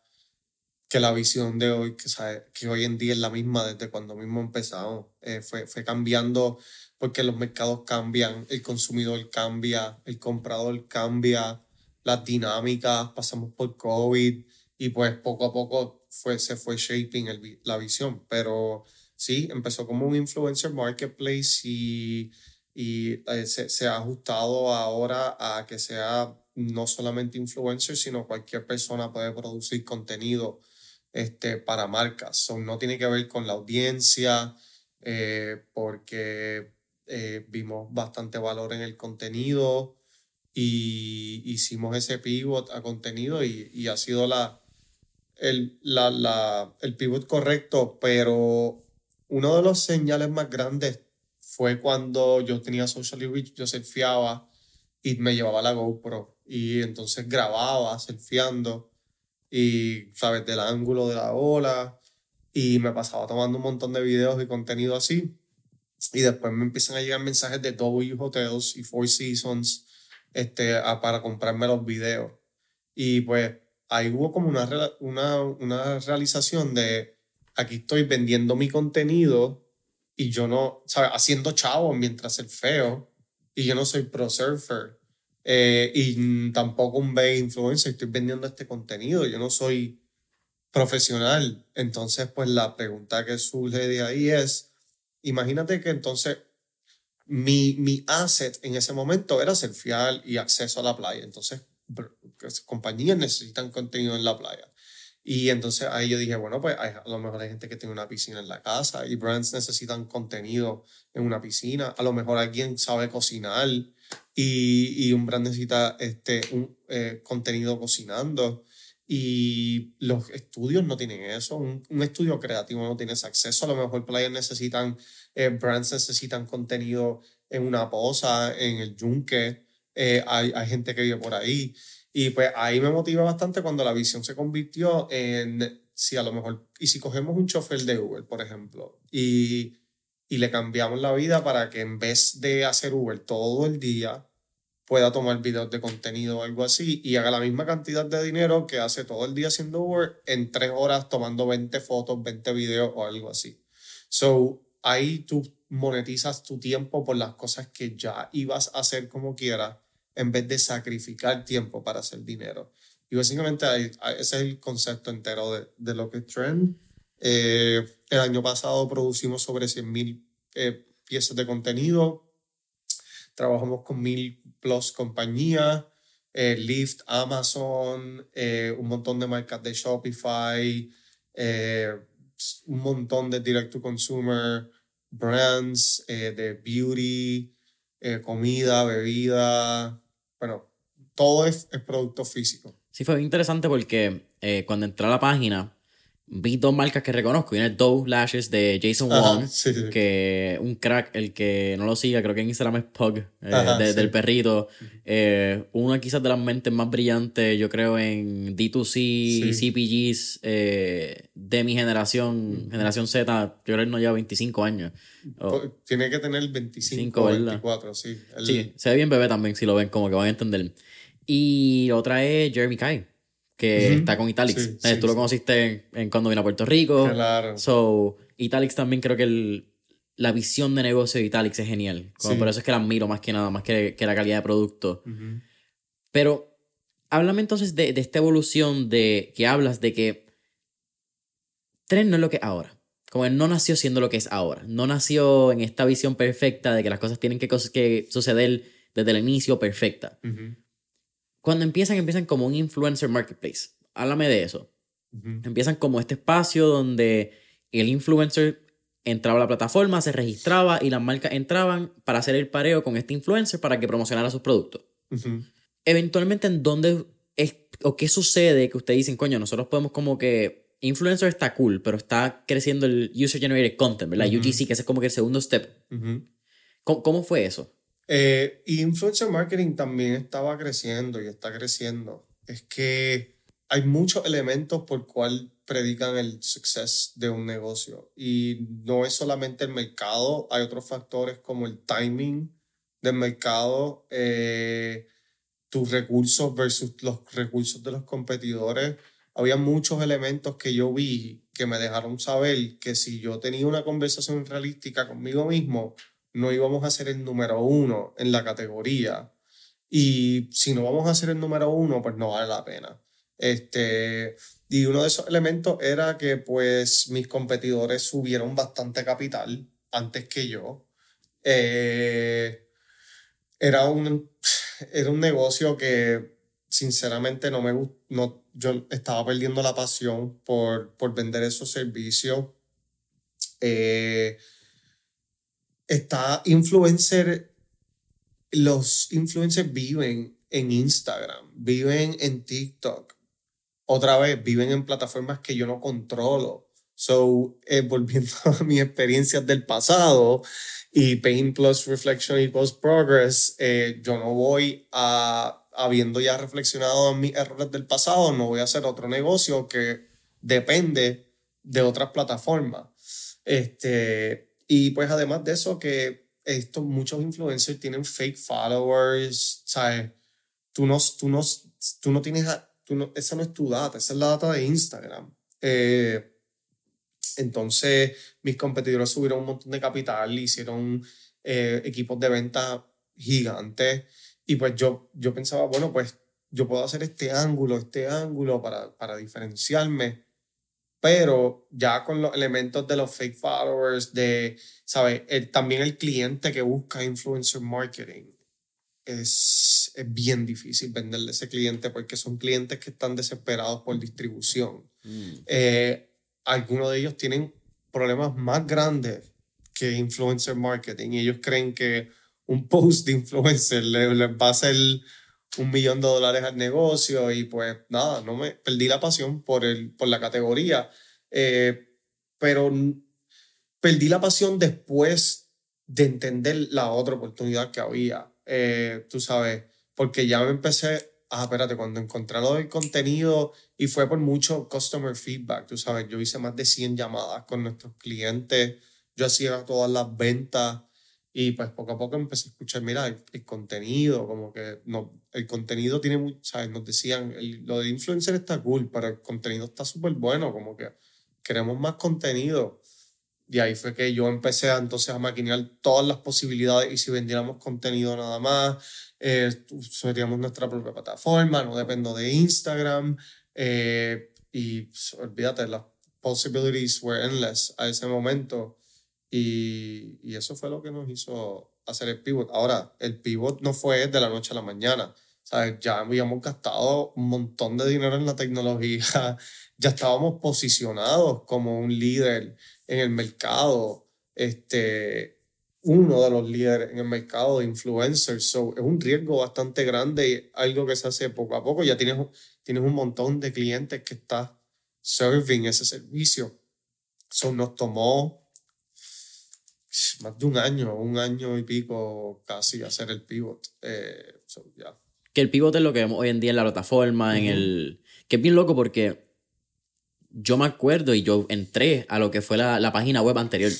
que la visión de hoy, que, que hoy en día es la misma desde cuando mismo empezamos. Eh, fue, fue cambiando porque los mercados cambian, el consumidor cambia, el comprador cambia, las dinámicas, pasamos por COVID y pues poco a poco fue, se fue shaping la visión. Pero sí, empezó como un influencer marketplace y y eh, se, ha ajustado ahora a que sea no solamente influencer, sino cualquier persona puede producir contenido este, para marcas. no tiene que ver con la audiencia, eh, porque eh, vimos bastante valor en el contenido y hicimos ese pivot a contenido y, y ha sido la, el, la, la, el pivot correcto, pero uno de los señales más grandes fue cuando yo tenía Socially Rich, yo surfeaba y me llevaba la GoPro y entonces grababa surfeando y, ¿sabes?, del ángulo de la ola y me pasaba tomando un montón de videos y contenido así. Y después me empiezan a llegar mensajes de W Hotels y Four Seasons este, a, para comprarme los videos. Y pues ahí hubo como una, una, una realización de aquí estoy vendiendo mi contenido y yo no, ¿sabes? Haciendo chavo mientras el feo y yo no soy pro surfer eh, y tampoco un big influencer, estoy vendiendo este contenido, yo no soy profesional. Entonces, pues la pregunta que surge de ahí es, imagínate que entonces mi, mi asset en ese momento era ser fiel y acceso a la playa. Entonces, compañías necesitan contenido en la playa. Y entonces ahí yo dije, bueno, pues a lo mejor hay gente que tiene una piscina en la casa y brands necesitan contenido en una piscina. A lo mejor alguien sabe cocinar y, y un brand necesita este, un eh, contenido cocinando. Y los estudios no tienen eso. Un, un, estudio creativo no tiene ese acceso. A lo mejor players necesitan, eh, brands necesitan contenido en una poza, en el yunque. Eh, hay, hay gente que vive por ahí. Y pues ahí me motiva bastante cuando la visión se convirtió en, si a lo mejor, y si cogemos un chofer de Uber, por ejemplo, y, y le cambiamos la vida para que en vez de hacer Uber todo el día, pueda tomar videos de contenido o algo así y haga la misma cantidad de dinero que hace todo el día haciendo Uber en tres horas tomando 20 fotos, 20 videos o algo así. So, ahí tú monetizas tu tiempo por las cosas que ya ibas a hacer como quieras en vez de sacrificar tiempo para hacer dinero. Y básicamente ese es el concepto entero de, lo que es Trend. Eh, el año pasado producimos sobre 100.000 eh, piezas de contenido. trabajamos con mil plus compañías, eh, Lyft, Amazon, eh, un montón de marcas de Shopify, eh, un montón de direct to consumer brands, de beauty, comida, bebida, bueno, todo es, es producto físico. Sí, fue interesante porque cuando entré a la página, vi dos marcas que reconozco. Viene Doe Lashes de Jason Wong, que un crack, el que no lo siga, creo que en Instagram es Pug, eh, del perrito. Eh, una quizás de las mentes más brillantes, yo creo, en D2C, CPGs eh, de mi generación, generación Z. Yo creo que no lleva 25 años. Tiene que tener 25 o 24, sí. Sí, se ve bien bebé también, si lo ven, como que van a entender. Y otra es Jeremy Kai que está con Italix. Eh, tú lo conociste en, cuando vino a Puerto Rico. Claro. So, Italix también creo que el, la visión de negocio de Italix es genial. Como por eso es que la admiro más que nada, más que, que la calidad de producto. Pero, háblame entonces de, de, esta evolución de que hablas de que Tren no es lo que es ahora. Como él no nació siendo lo que es ahora. No nació en esta visión perfecta de que las cosas tienen que, que suceder desde el inicio perfecta cuando empiezan, empiezan como un influencer marketplace. Háblame de eso. Empiezan como este espacio donde el influencer entraba a la plataforma, se registraba y las marcas entraban para hacer el pareo con este influencer para que promocionara sus productos. Eventualmente, ¿en dónde es o qué sucede que ustedes dicen, coño, nosotros podemos como que influencer está cool, pero está creciendo el user generated content, ¿verdad? UGC, que ese es como que el segundo step. ¿Cómo, fue eso? Eh, influencer marketing también estaba creciendo y está creciendo. Es que hay muchos elementos por cual predican el success de un negocio y no es solamente el mercado, hay otros factores como el timing del mercado, eh, tus recursos versus los recursos de los competidores. Había muchos elementos que yo vi que me dejaron saber que si yo tenía una conversación realística conmigo mismo, no íbamos a ser el número uno en la categoría. Y si no vamos a ser el número uno, pues no vale la pena. Este, y uno de esos elementos era que pues mis competidores subieron bastante capital antes que yo. Eh, era, un, era un negocio que sinceramente no me no, yo estaba perdiendo la pasión por, por vender esos servicios. Eh, está influencer, los influencers viven en Instagram, viven en TikTok, otra vez viven en plataformas que yo no controlo. So, eh, volviendo a mis experiencias del pasado y Pain plus Reflection equals Progress, eh, yo no voy a, habiendo ya reflexionado en mis errores del pasado, no voy a hacer otro negocio que depende de otras plataformas. Este, y pues además de eso, que estos muchos influencers tienen fake followers, ¿sabes? Tú no, tú no, tú no tienes, tú no, esa no es tu data, esa es la data de Instagram. Eh, entonces, mis competidores subieron un montón de capital, hicieron eh, equipos de venta gigantes. Y pues yo, yo pensaba, bueno, pues yo puedo hacer este ángulo, este ángulo para, para diferenciarme pero ya con los elementos de los fake followers, de, ¿sabes? también el cliente que busca influencer marketing, es, es, bien difícil venderle a ese cliente porque son clientes que están desesperados por distribución. Mm. Eh, algunos de ellos tienen problemas más grandes que influencer marketing y ellos creen que un post de influencer les, les va a hacer un millón de dólares al negocio y pues nada, no me perdí la pasión por, el, por la categoría, eh, pero perdí la pasión después de entender la otra oportunidad que había, eh, tú sabes, porque ya me empecé, ah, espérate, cuando encontré lo del contenido y fue por mucho customer feedback, tú sabes, yo hice más de 100 llamadas con nuestros clientes, yo hacía todas las ventas y pues poco a poco empecé a escuchar, mira, el, contenido, como que no, el contenido tiene mucho, ¿sabes? Nos decían, lo de influencer está cool, pero el contenido está súper bueno, como que queremos más contenido. Y ahí fue que yo empecé a, entonces a maquinar todas las posibilidades y si vendiéramos contenido nada más, eh, seríamos nuestra propia plataforma, no dependo de Instagram. Eh, y pues, olvídate, las possibilities were endless a ese momento. Y, y, eso fue lo que nos hizo hacer el pivot. Ahora, el pivot no fue de la noche a la mañana. Ya habíamos gastado un montón de dinero en la tecnología, ya estábamos posicionados como un líder en el mercado, este, uno de los líderes en el mercado de influencers. So, es un riesgo bastante grande y algo que se hace poco a poco. Ya tienes, tienes un montón de clientes que están serving ese servicio. So, nos tomó más de un año, un año y pico casi hacer el pivot. Eh, que el pivot es lo que vemos hoy en día en la plataforma, en el... Que es bien loco porque yo me acuerdo y yo entré a lo que fue la, la página web anterior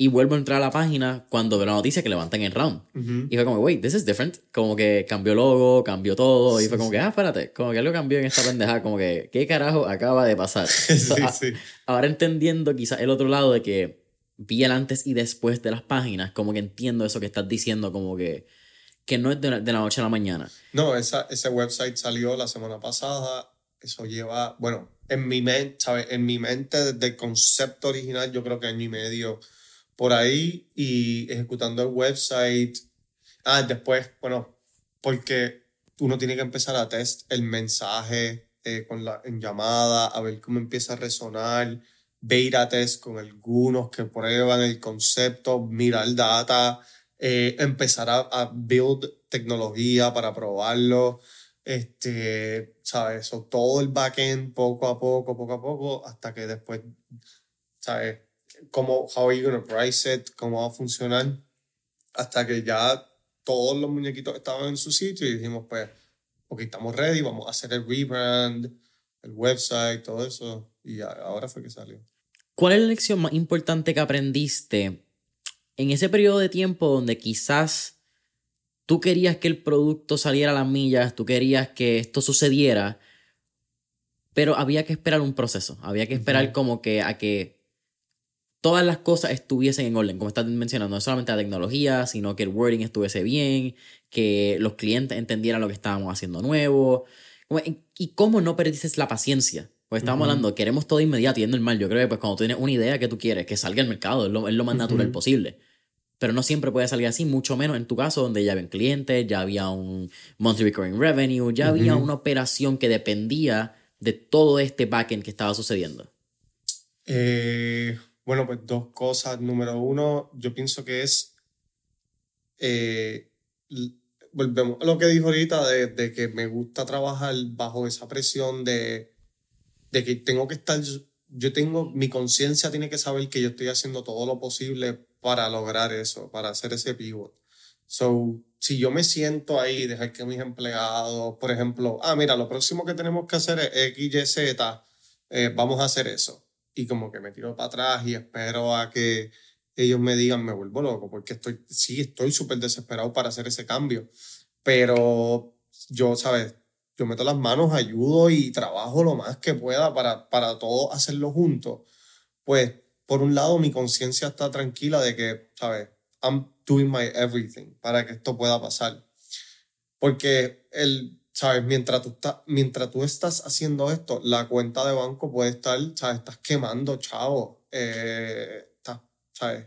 y vuelvo a entrar a la página cuando veo la noticia que levantan el round. Y fue como, wait, this is different. Como que cambió logo, cambió todo. y fue como que, ah, espérate, como que algo cambió en esta pendeja. Como que, ¿qué carajo acaba de pasar? sí, sí. Ahora entendiendo quizás el otro lado de que vi el antes y después de las páginas, como que entiendo eso que estás diciendo, como que, que no es de la, noche a la mañana. No, esa, ese website salió la semana pasada. Eso lleva, bueno, en mi mente, ¿sabes? En mi mente, desde el concepto original, yo creo que año y medio por ahí y ejecutando el website. Ah, después, bueno, porque uno tiene que empezar a test el mensaje eh, con la, en llamada, a ver cómo empieza a resonar, beta test con algunos que prueban el concepto, mirar data, eh, empezar a, build tecnología para probarlo, este, ¿sabes? Todo el backend poco a poco, poco a poco, hasta que después, ¿sabes? cómo, how are you going to price it, cómo va a funcionar, hasta que ya todos los muñequitos estaban en su sitio y dijimos, pues, ok, estamos ready, vamos a hacer el rebrand, el website, todo eso, y ahora fue que salió. ¿Cuál es la lección más importante que aprendiste en ese periodo de tiempo donde quizás tú querías que el producto saliera a las millas, tú querías que esto sucediera, pero había que esperar un proceso, había que esperar como que a que todas las cosas estuviesen en orden, como estás mencionando, no solamente la tecnología, sino que el wording estuviese bien, que los clientes entendieran lo que estábamos haciendo nuevo. Y cómo no perdiste la paciencia. Pues estábamos hablando, queremos todo inmediato y es normal. Yo creo que pues cuando tú tienes una idea que tú quieres, que salga al mercado, es lo, más natural posible. Pero no siempre puede salir así, mucho menos en tu caso, donde ya había clientes, ya había un monthly recurring revenue, ya había una operación que dependía de todo este backend que estaba sucediendo. Eh, bueno, pues dos cosas. Número uno, yo pienso que es, eh, volvemos a lo que dijo ahorita, de, que me gusta trabajar bajo esa presión de, de que tengo que estar, yo tengo, mi conciencia tiene que saber que yo estoy haciendo todo lo posible para lograr eso, para hacer ese pivot. So, si yo me siento ahí, dejar que mis empleados, por ejemplo, ah, mira, lo próximo que tenemos que hacer es X, Y, Z, eh, vamos a hacer eso y como que me tiro para atrás y espero a que ellos me digan, me vuelvo loco, porque estoy, sí, estoy súper desesperado para hacer ese cambio, pero yo, ¿sabes? Yo meto las manos, ayudo y trabajo lo más que pueda para, para todo hacerlo juntos. Pues, por un lado, mi conciencia está tranquila de que, ¿sabes? I'm doing my everything para que esto pueda pasar. Porque el, ¿sabes? Mientras tú, estás, mientras tú estás haciendo esto, la cuenta de banco puede estar, ¿sabes? Estás quemando, chavo. Eh, ¿sabes?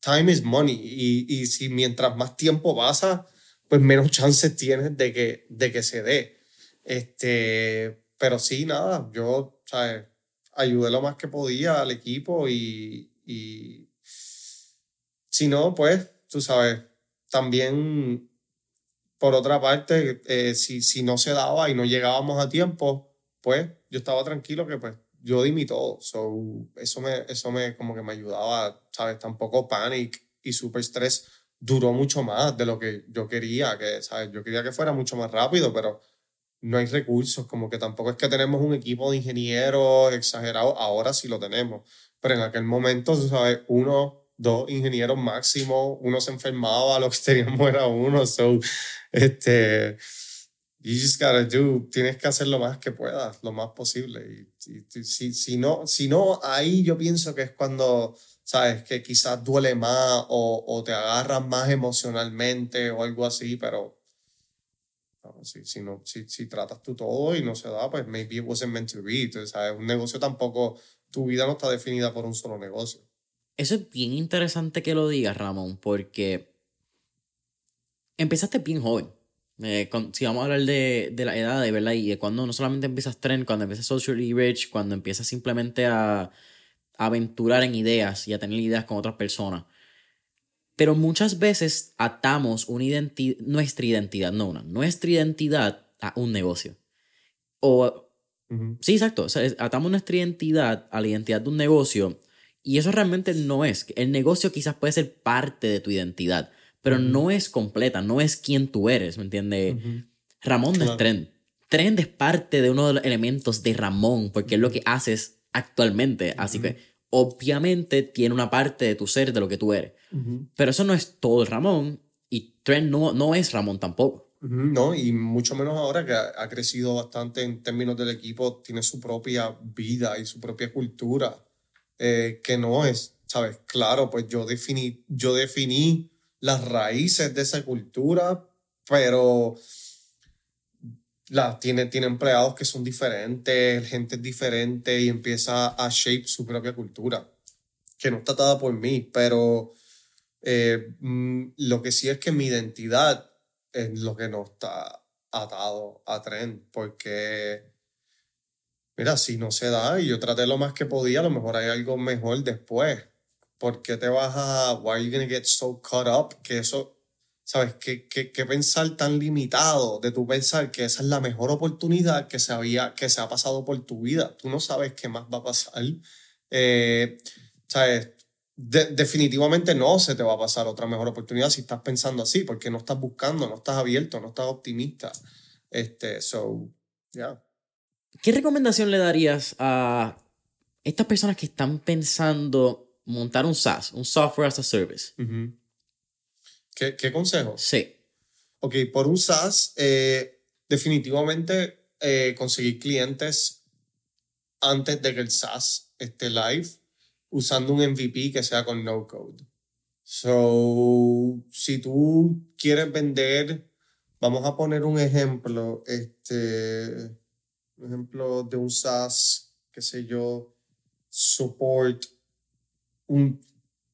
Time is money. Y, y, si mientras más tiempo pasa, pues menos chances tienes de que, de que se dé. Este, pero sí, nada, yo, ¿sabes? Ayudé lo más que podía al equipo y, y si no, pues, tú sabes, también por otra parte, eh, si, si no se daba y no llegábamos a tiempo, pues yo estaba tranquilo que pues yo di mi todo. So, eso me, eso me como que me ayudaba, ¿sabes? Tampoco panic y super estrés duró mucho más de lo que yo quería, que, ¿sabes? Yo quería que fuera mucho más rápido, pero no hay recursos, como que tampoco es que tenemos un equipo de ingenieros exagerado, ahora sí lo tenemos, pero en aquel momento, ¿sabes? Uno dos ingenieros máximo, uno se enfermaba, lo que teníamos era uno, so, este, you just gotta do, tienes que hacer lo más que puedas, lo más posible, y, si, si, no, si no, ahí yo pienso que es cuando, sabes, que quizás duele más o, o te agarras más emocionalmente o algo así, pero si, si, no, si, si tratas tú todo y no se da, pues maybe it wasn't meant to be, ¿sabes? Un negocio tampoco, tu vida no está definida por un solo negocio. Eso es bien interesante que lo digas, Ramón, porque empezaste bien joven. Eh, si vamos a hablar de, de la edad, de verdad, y de cuando no solamente empiezas trend, cuando empiezas socially rich, cuando empiezas simplemente a, a aventurar en ideas y a tener ideas con otras personas. Pero muchas veces atamos una nuestra identidad, no una, nuestra identidad a un negocio. O, sí, exacto, atamos nuestra identidad a la identidad de un negocio y eso realmente no es. El negocio quizás puede ser parte de tu identidad, pero no es completa, no es quien tú eres, ¿me entiendes? Ramón no es Trend. Trend es parte de uno de los elementos de Ramón, porque es lo que haces actualmente. Así que obviamente tiene una parte de tu ser, de lo que tú eres. Pero eso no es todo el Ramón y Trend no, no es Ramón tampoco. No, y mucho menos ahora que ha, crecido bastante en términos del equipo, tiene su propia vida y su propia cultura, eh, que no es, ¿sabes? Claro, pues yo definí, yo definí las raíces de esa cultura, pero la, tiene, tiene empleados que son diferentes, gente es diferente y empieza a shape su propia cultura, que no está atada por mí, pero eh, mm, lo que sí es que mi identidad es lo que no está atado a tren, porque, mira, si no se da y yo traté lo más que podía, a lo mejor hay algo mejor después. ¿Por qué te vas a, why are you gonna get so caught up? Que eso, ¿sabes? ¿Qué, qué, qué pensar tan limitado de tu pensar que esa es la mejor oportunidad que se, había, que se ha pasado por tu vida? Tú no sabes qué más va a pasar. Eh, ¿Sabes? definitivamente no se te va a pasar otra mejor oportunidad si estás pensando así, porque no estás buscando, no estás abierto, no estás optimista. Este, so, yeah. ¿Qué recomendación le darías a estas personas que están pensando montar un SaaS, un Software as a Service? ¿Qué, ¿Qué, consejo? Sí. Ok, por un SaaS, eh, definitivamente eh, conseguir clientes antes de que el SaaS esté live usando un MVP que sea con no code. So, si tú quieres vender, vamos a poner un ejemplo, este, un ejemplo de un SaaS, qué sé yo, support, un,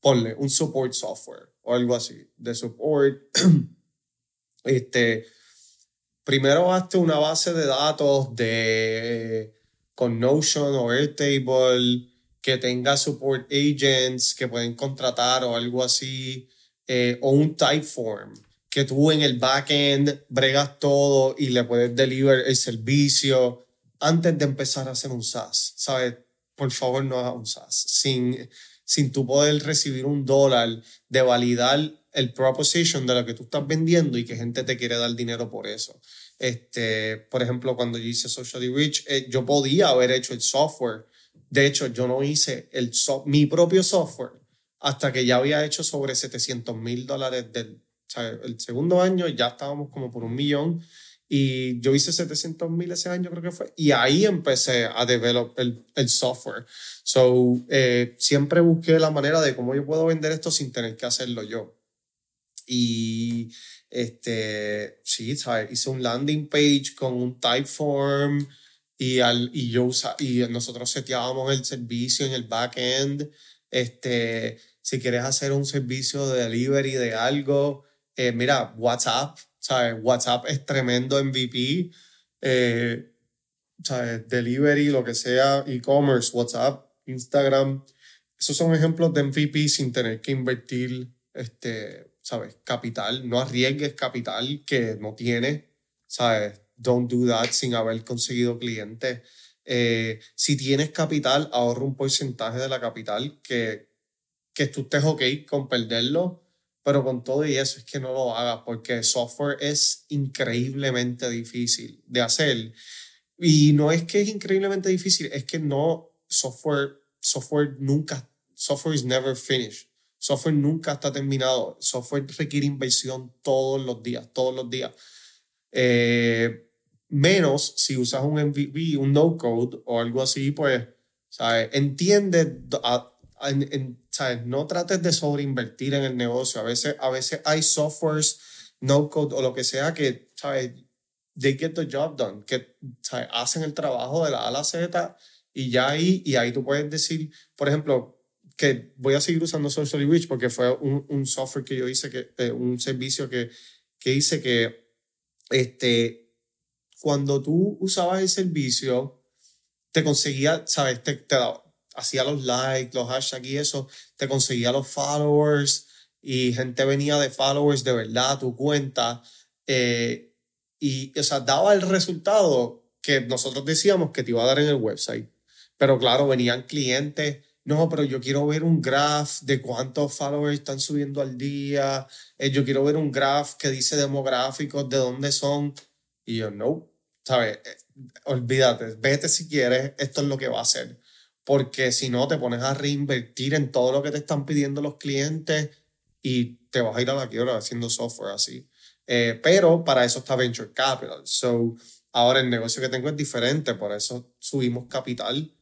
ponle, un support software o algo así, de support. este, primero hazte una base de datos de, con Notion o Airtable, que tenga support agents que pueden contratar o algo así, eh, o un typeform, que tú en el backend bregas todo y le puedes deliver el servicio antes de empezar a hacer un SaaS, ¿sabes? Por favor, no hagas un SaaS. Sin, sin tú poder recibir un dólar de validar el proposition de lo que tú estás vendiendo y que gente te quiere dar dinero por eso. Este, por ejemplo, cuando yo hice Socially Rich, eh, yo podía haber hecho el software de hecho, yo no hice el mi propio software hasta que ya había hecho sobre 700 mil dólares del el segundo año, ya estábamos como por un millón. Y yo hice 700 mil ese año, creo que fue. Y ahí empecé a develop el, el software. So, eh, siempre busqué la manera de cómo yo puedo vender esto sin tener que hacerlo yo. Y este, sí, ¿sabes? hice un landing page con un typeform y, al, y, yo y nosotros seteábamos el servicio en el backend. Este, si quieres hacer un servicio de delivery de algo, eh, mira, WhatsApp, ¿sabes? WhatsApp es tremendo MVP. Eh, ¿sabes? Delivery, lo que sea, e-commerce, WhatsApp, Instagram. Esos son ejemplos de MVP sin tener que invertir, este, ¿sabes? Capital. No arriesgues capital que no tienes, ¿sabes? don't do that sin haber conseguido clientes. Eh, si tienes capital, ahorra un porcentaje de la capital que, que tú estés ok con perderlo, pero con todo y eso es que no lo hagas porque software es increíblemente difícil de hacer. Y no es que es increíblemente difícil, es que no, software, software nunca, software is never finished. Software nunca está terminado. Software requiere inversión todos los días, todos los días. Eh, menos si usas un MVP, un no code o algo así, pues, ¿sabes? Entiende, ¿sabes? No trates de sobreinvertir en el negocio. A veces, a veces hay softwares, no code o lo que sea que, ¿sabes? They get the job done, que ¿sabes? hacen el trabajo de la A a la Z y ya ahí, y ahí tú puedes decir, por ejemplo, que voy a seguir usando Socially Rich porque fue un, un software que yo hice, que, eh, un servicio que que dice que este, cuando tú usabas el servicio, te conseguía, ¿sabes? Te, te hacía los likes, los hashtags y eso, te conseguía los followers y gente venía de followers de verdad a tu cuenta. Eh, y, o sea, daba el resultado que nosotros decíamos que te iba a dar en el website. Pero claro, venían clientes, no, pero yo quiero ver un graph de cuántos followers están subiendo al día, eh, yo quiero ver un graph que dice demográficos, de dónde son. Y yo, no, ¿sabes? Eh, olvídate, vete si quieres, esto es lo que va a hacer. Porque si no, te pones a reinvertir en todo lo que te están pidiendo los clientes y te vas a ir a la quiebra haciendo software así. Eh, pero para eso está Venture Capital. So, ahora el negocio que tengo es diferente, por eso subimos capital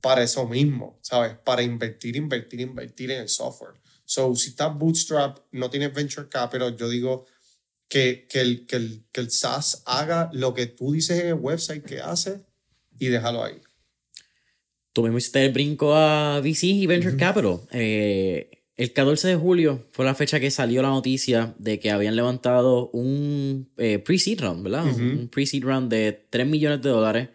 para eso mismo, ¿sabes? Para invertir, invertir, invertir en el software. So, si estás bootstrap, no tienes venture capital, yo digo que, que, el, que, el, que el SaaS haga lo que tú dices en el website que hace y déjalo ahí. Tú mismo hiciste el brinco a VC y Venture Capital. Eh, el 14 de julio fue la fecha que salió la noticia de que habían levantado un eh, pre-seed round, ¿verdad? Un pre-seed round de 3 millones de dólares,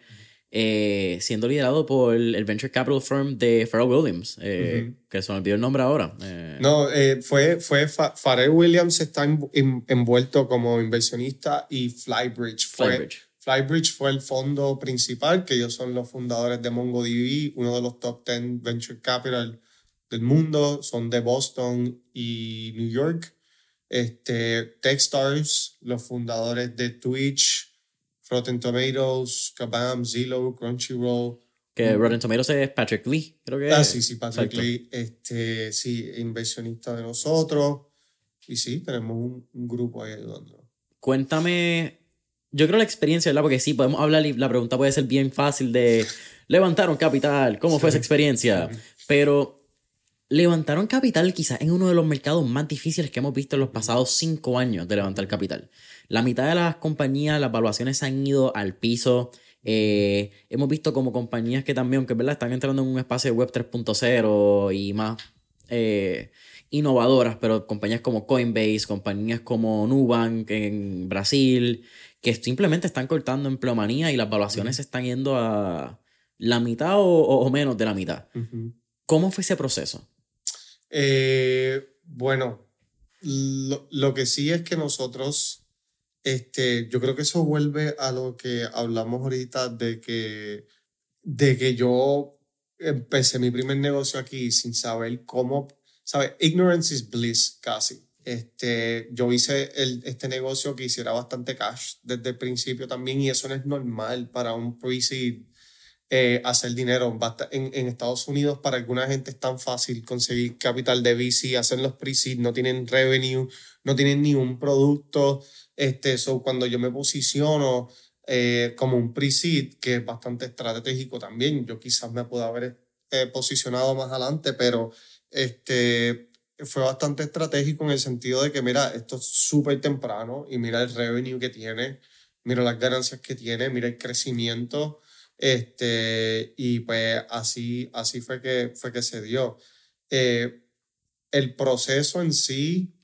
eh, siendo liderado por el, venture capital firm de Pharrell Williams, eh, que se me olvidó el nombre ahora. No, fue, fue Pharrell Williams está envuelto como inversionista y Flybridge fue. Flybridge. Flybridge fue el fondo principal, que ellos son los fundadores de MongoDB, uno de los top 10 venture capital del mundo, son de Boston y New York. Este, Techstars, los fundadores de Twitch, Rotten Tomatoes, Kabam, Zillow, Crunchyroll. Que Rotten Tomatoes es Patrick Lee, creo que Ah, sí, sí, Patrick Lee. Este, sí, inversionista de nosotros. Y sí, tenemos un, grupo ahí ayudando. Cuéntame, yo creo la experiencia, ¿verdad? Porque sí, podemos hablar y la pregunta puede ser bien fácil de levantar un capital, ¿cómo fue esa experiencia? Pero levantaron capital quizás en uno de los mercados más difíciles que hemos visto en los pasados cinco años de levantar capital. La mitad de las compañías, las valuaciones han ido al piso. Eh, hemos visto como compañías que también, aunque verdad, están entrando en un espacio de web 3.0 y más eh, innovadoras, pero compañías como Coinbase, compañías como Nubank en Brasil, que simplemente están cortando empleomanía y las valuaciones se están yendo a la mitad o, menos de la mitad. ¿Cómo fue ese proceso? Eh, bueno, lo, que sí es que nosotros, este, yo creo que eso vuelve a lo que hablamos ahorita de que, de que yo empecé mi primer negocio aquí sin saber cómo, ¿sabes? Ignorance is bliss, casi. Este, yo hice el, este negocio que hiciera bastante cash desde el principio también y eso no es normal para un pre-seed eh, hacer dinero. En, en, Estados Unidos para alguna gente es tan fácil conseguir capital de VC, hacer los pre-seed, no tienen revenue, no tienen ni un producto. Este, so, cuando yo me posiciono eh, como un pre-seed, que es bastante estratégico también, yo quizás me pueda haber eh, posicionado más adelante, pero este, fue bastante estratégico en el sentido de que, mira, esto es súper temprano y mira el revenue que tiene, mira las ganancias que tiene, mira el crecimiento este, y pues así, así fue, que, fue que se dio. Eh, el proceso en sí,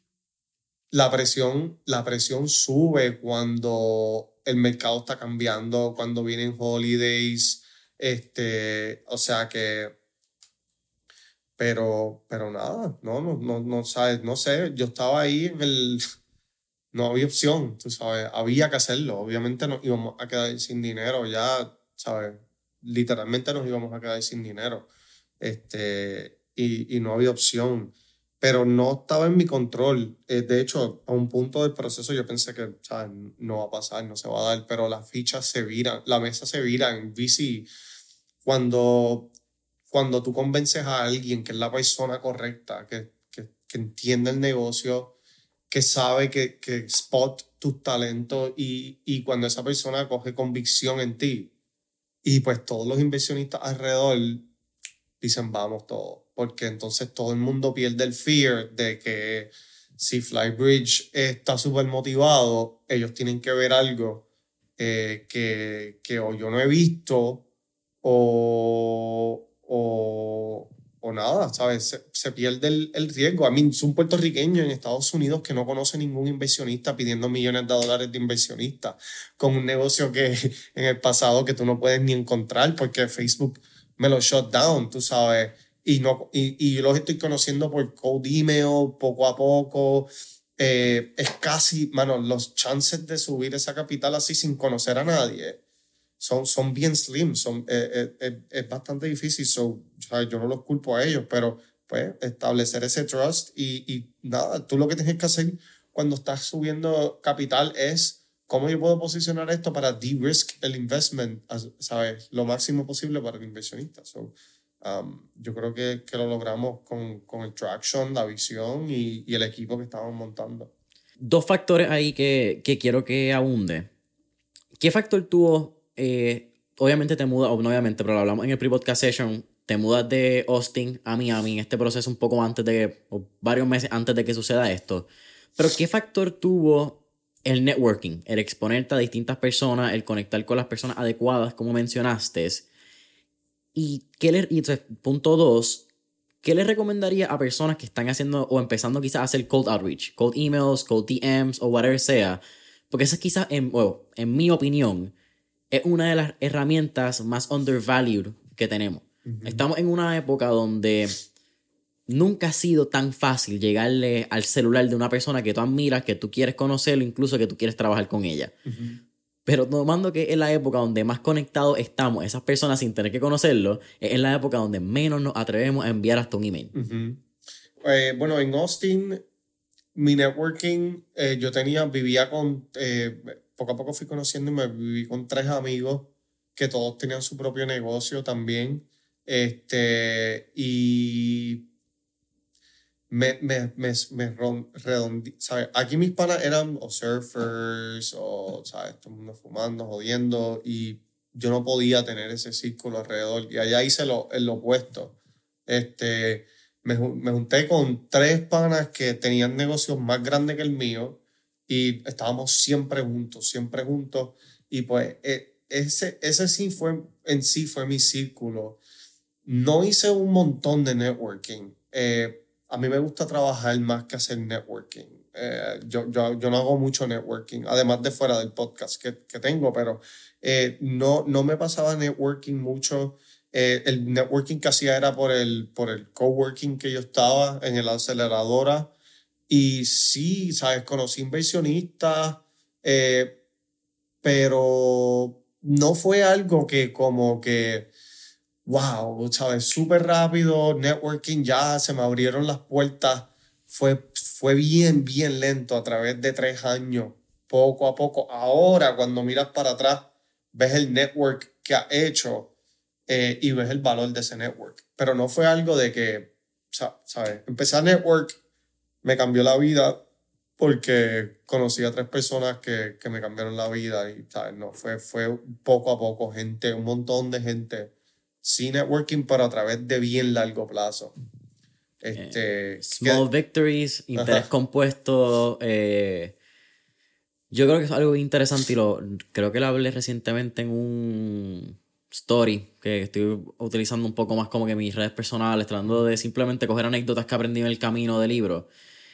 la presión, la presión sube cuando el mercado está cambiando, cuando vienen holidays, este, o sea que, pero, pero nada, no, no, no, no, sabes, no sé, yo estaba ahí en el, no había opción, tú sabes, había que hacerlo, obviamente no íbamos a quedar sin dinero, ya ¿sabes? Literalmente nos íbamos a quedar sin dinero. Este, y, y no había opción. Pero no estaba en mi control. Eh, de hecho, a un punto del proceso yo pensé que ¿sabes? no va a pasar, no se va a dar, pero las fichas se viran, la mesa se vira en VC. Cuando, cuando tú convences a alguien que es la persona correcta, que, que, que entiende el negocio, que sabe que, que spot tus talentos y, y cuando esa persona coge convicción en ti, y pues todos los inversionistas alrededor dicen vamos todos, porque entonces todo el mundo pierde el fear de que si Flybridge está súper motivado, ellos tienen que ver algo eh, que, que, o yo no he visto o, o, o nada, ¿sabes? Se, pierde el, el, riesgo. A mí, es un puertorriqueño en Estados Unidos que no conoce ningún inversionista pidiendo millones de dólares de inversionista con un negocio que en el pasado que tú no puedes ni encontrar porque Facebook me lo shut down, tú sabes. Y, no, y, y los estoy conociendo por cold email, poco a poco. Eh, es casi, mano, los chances de subir esa capital así sin conocer a nadie son, son bien slim, son, eh, eh, es bastante difícil, so, yo no los culpo a ellos, pero pues establecer ese trust y, y nada, tú lo que tienes que hacer cuando estás subiendo capital es cómo yo puedo posicionar esto para de-risk el investment, ¿sabes? Lo máximo posible para el inversionista. So, um, yo creo que, que, lo logramos con, con, el traction, la visión y, y, el equipo que estábamos montando. Dos factores ahí que, que quiero que abunde. ¿Qué factor tuvo eh, obviamente te mudas, obviamente, pero lo hablamos en el pre-podcast session, te mudas de Austin a Miami en este proceso un poco antes de, o varios meses antes de que suceda esto. Pero ¿qué factor tuvo el networking, el exponerte a distintas personas, el conectar con las personas adecuadas, como mencionaste? Y, qué le, punto dos, ¿qué le recomendaría a personas que están haciendo o empezando quizás a hacer cold outreach, cold emails, cold DMs o whatever sea? Porque esa quizás, en, en mi opinión, es una de las herramientas más undervalued que tenemos. Estamos en una época donde nunca ha sido tan fácil llegarle al celular de una persona que tú admiras, que tú quieres conocerlo, incluso que tú quieres trabajar con ella. Pero tomando que es la época donde más conectados estamos, esas personas sin tener que conocerlo, es la época donde menos nos atrevemos a enviar hasta un email. Eh, bueno, en Austin, mi networking, eh, yo tenía, vivía con eh, poco a poco fui conociendo y me viví con tres amigos que todos tenían su propio negocio también. Este, y me, me, me, me ¿sabes? Aquí mis panas eran o surfers o, ¿sabes? Todo el mundo fumando, jodiendo y yo no podía tener ese círculo alrededor y allá hice lo, lo opuesto. Este, me, me junté con tres panas que tenían negocios más grandes que el mío y estábamos siempre juntos, siempre juntos. Y pues e, ese, ese sí fue, en sí fue mi círculo. No hice un montón de networking. Eh, a mí me gusta trabajar más que hacer networking. Eh, yo, yo, yo, no hago mucho networking, además de fuera del podcast que, que tengo, pero eh, no, no me pasaba networking mucho. el networking que hacía era por el, por el coworking que yo estaba en el aceleradora y sí, ¿sabes? Conocí inversionistas, eh, pero no fue algo que como que, wow, ¿sabes? Súper rápido, networking, ya se me abrieron las puertas. Fue, fue bien, bien lento a través de tres años, poco a poco. Ahora, cuando miras para atrás, ves el network que ha hecho eh, y ves el valor de ese network. Pero no fue algo de que, ¿sabes? Empecé a network me cambió la vida porque conocí a tres personas que, que me cambiaron la vida y ¿sabes? No, fue, fue poco a poco gente, un montón de gente, sin networking, pero a través de bien largo plazo. Este, eh, small victories, interés compuesto. Eh, yo creo que es algo interesante y lo, creo que lo hablé recientemente en un story que estoy utilizando un poco más como que mis redes personales, tratando de simplemente coger anécdotas que aprendí en el camino del libro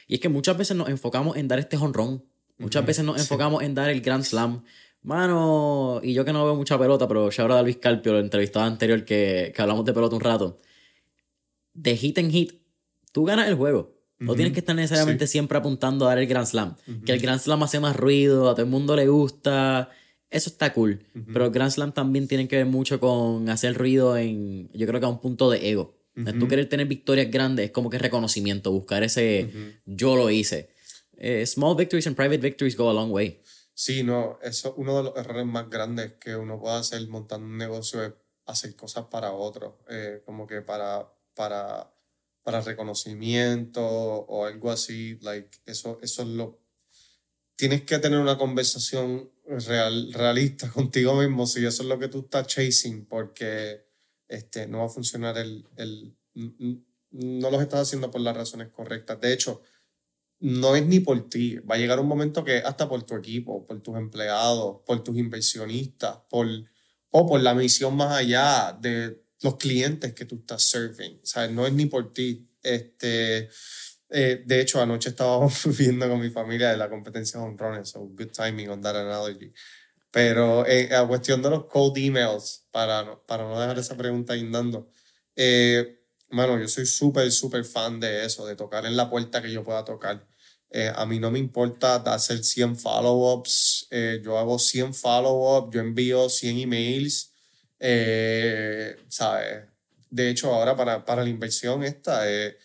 y es que muchas veces nos enfocamos en dar este honrón. Muchas veces nos enfocamos en dar el Grand Slam. Mano, y yo que no veo mucha pelota, pero ya ahora Luis Carpio, el entrevistado anterior que, que hablamos de pelota un rato. De hit en hit, tú ganas el juego. No tienes que estar necesariamente siempre apuntando a dar el Grand Slam. Que el Grand Slam hace más ruido, a todo el mundo le gusta. Eso está cool. Pero el Grand Slam también tiene que ver mucho con hacer ruido en, yo creo que a un punto de ego. Tú querer tener victorias grandes es como que reconocimiento, buscar ese yo lo hice. Eh, small victories and private victories go a long way. Sí, no, eso es uno de los errores más grandes que uno puede hacer montando un negocio es hacer cosas para otros, eh, como que para, para, para reconocimiento o algo así, like, eso, eso es lo... Tienes que tener una conversación real, realista contigo mismo si eso es lo que tú estás chasing, porque este, no va a funcionar el, el, no los estás haciendo por las razones correctas. De hecho, no es ni por ti. Va a llegar un momento que hasta por tu equipo, por tus empleados, por tus inversionistas, por, o por la misión más allá de, los clientes que tú estás serving. O sea, no es ni por ti. Este, eh, de hecho, anoche estaba viendo con mi familia de la competencia de honrones, so good timing on that analogy. Pero eh, a cuestión de los cold emails, para para no dejar esa pregunta guindando, eh, mano, yo soy súper, súper fan de eso, de tocar en la puerta que yo pueda tocar. Eh, a mí no me importa hacer 100 follow-ups, eh, yo hago 100 follow-ups, yo envío 100 emails, eh, ¿sabes? De hecho, ahora para, para la inversión esta, eh,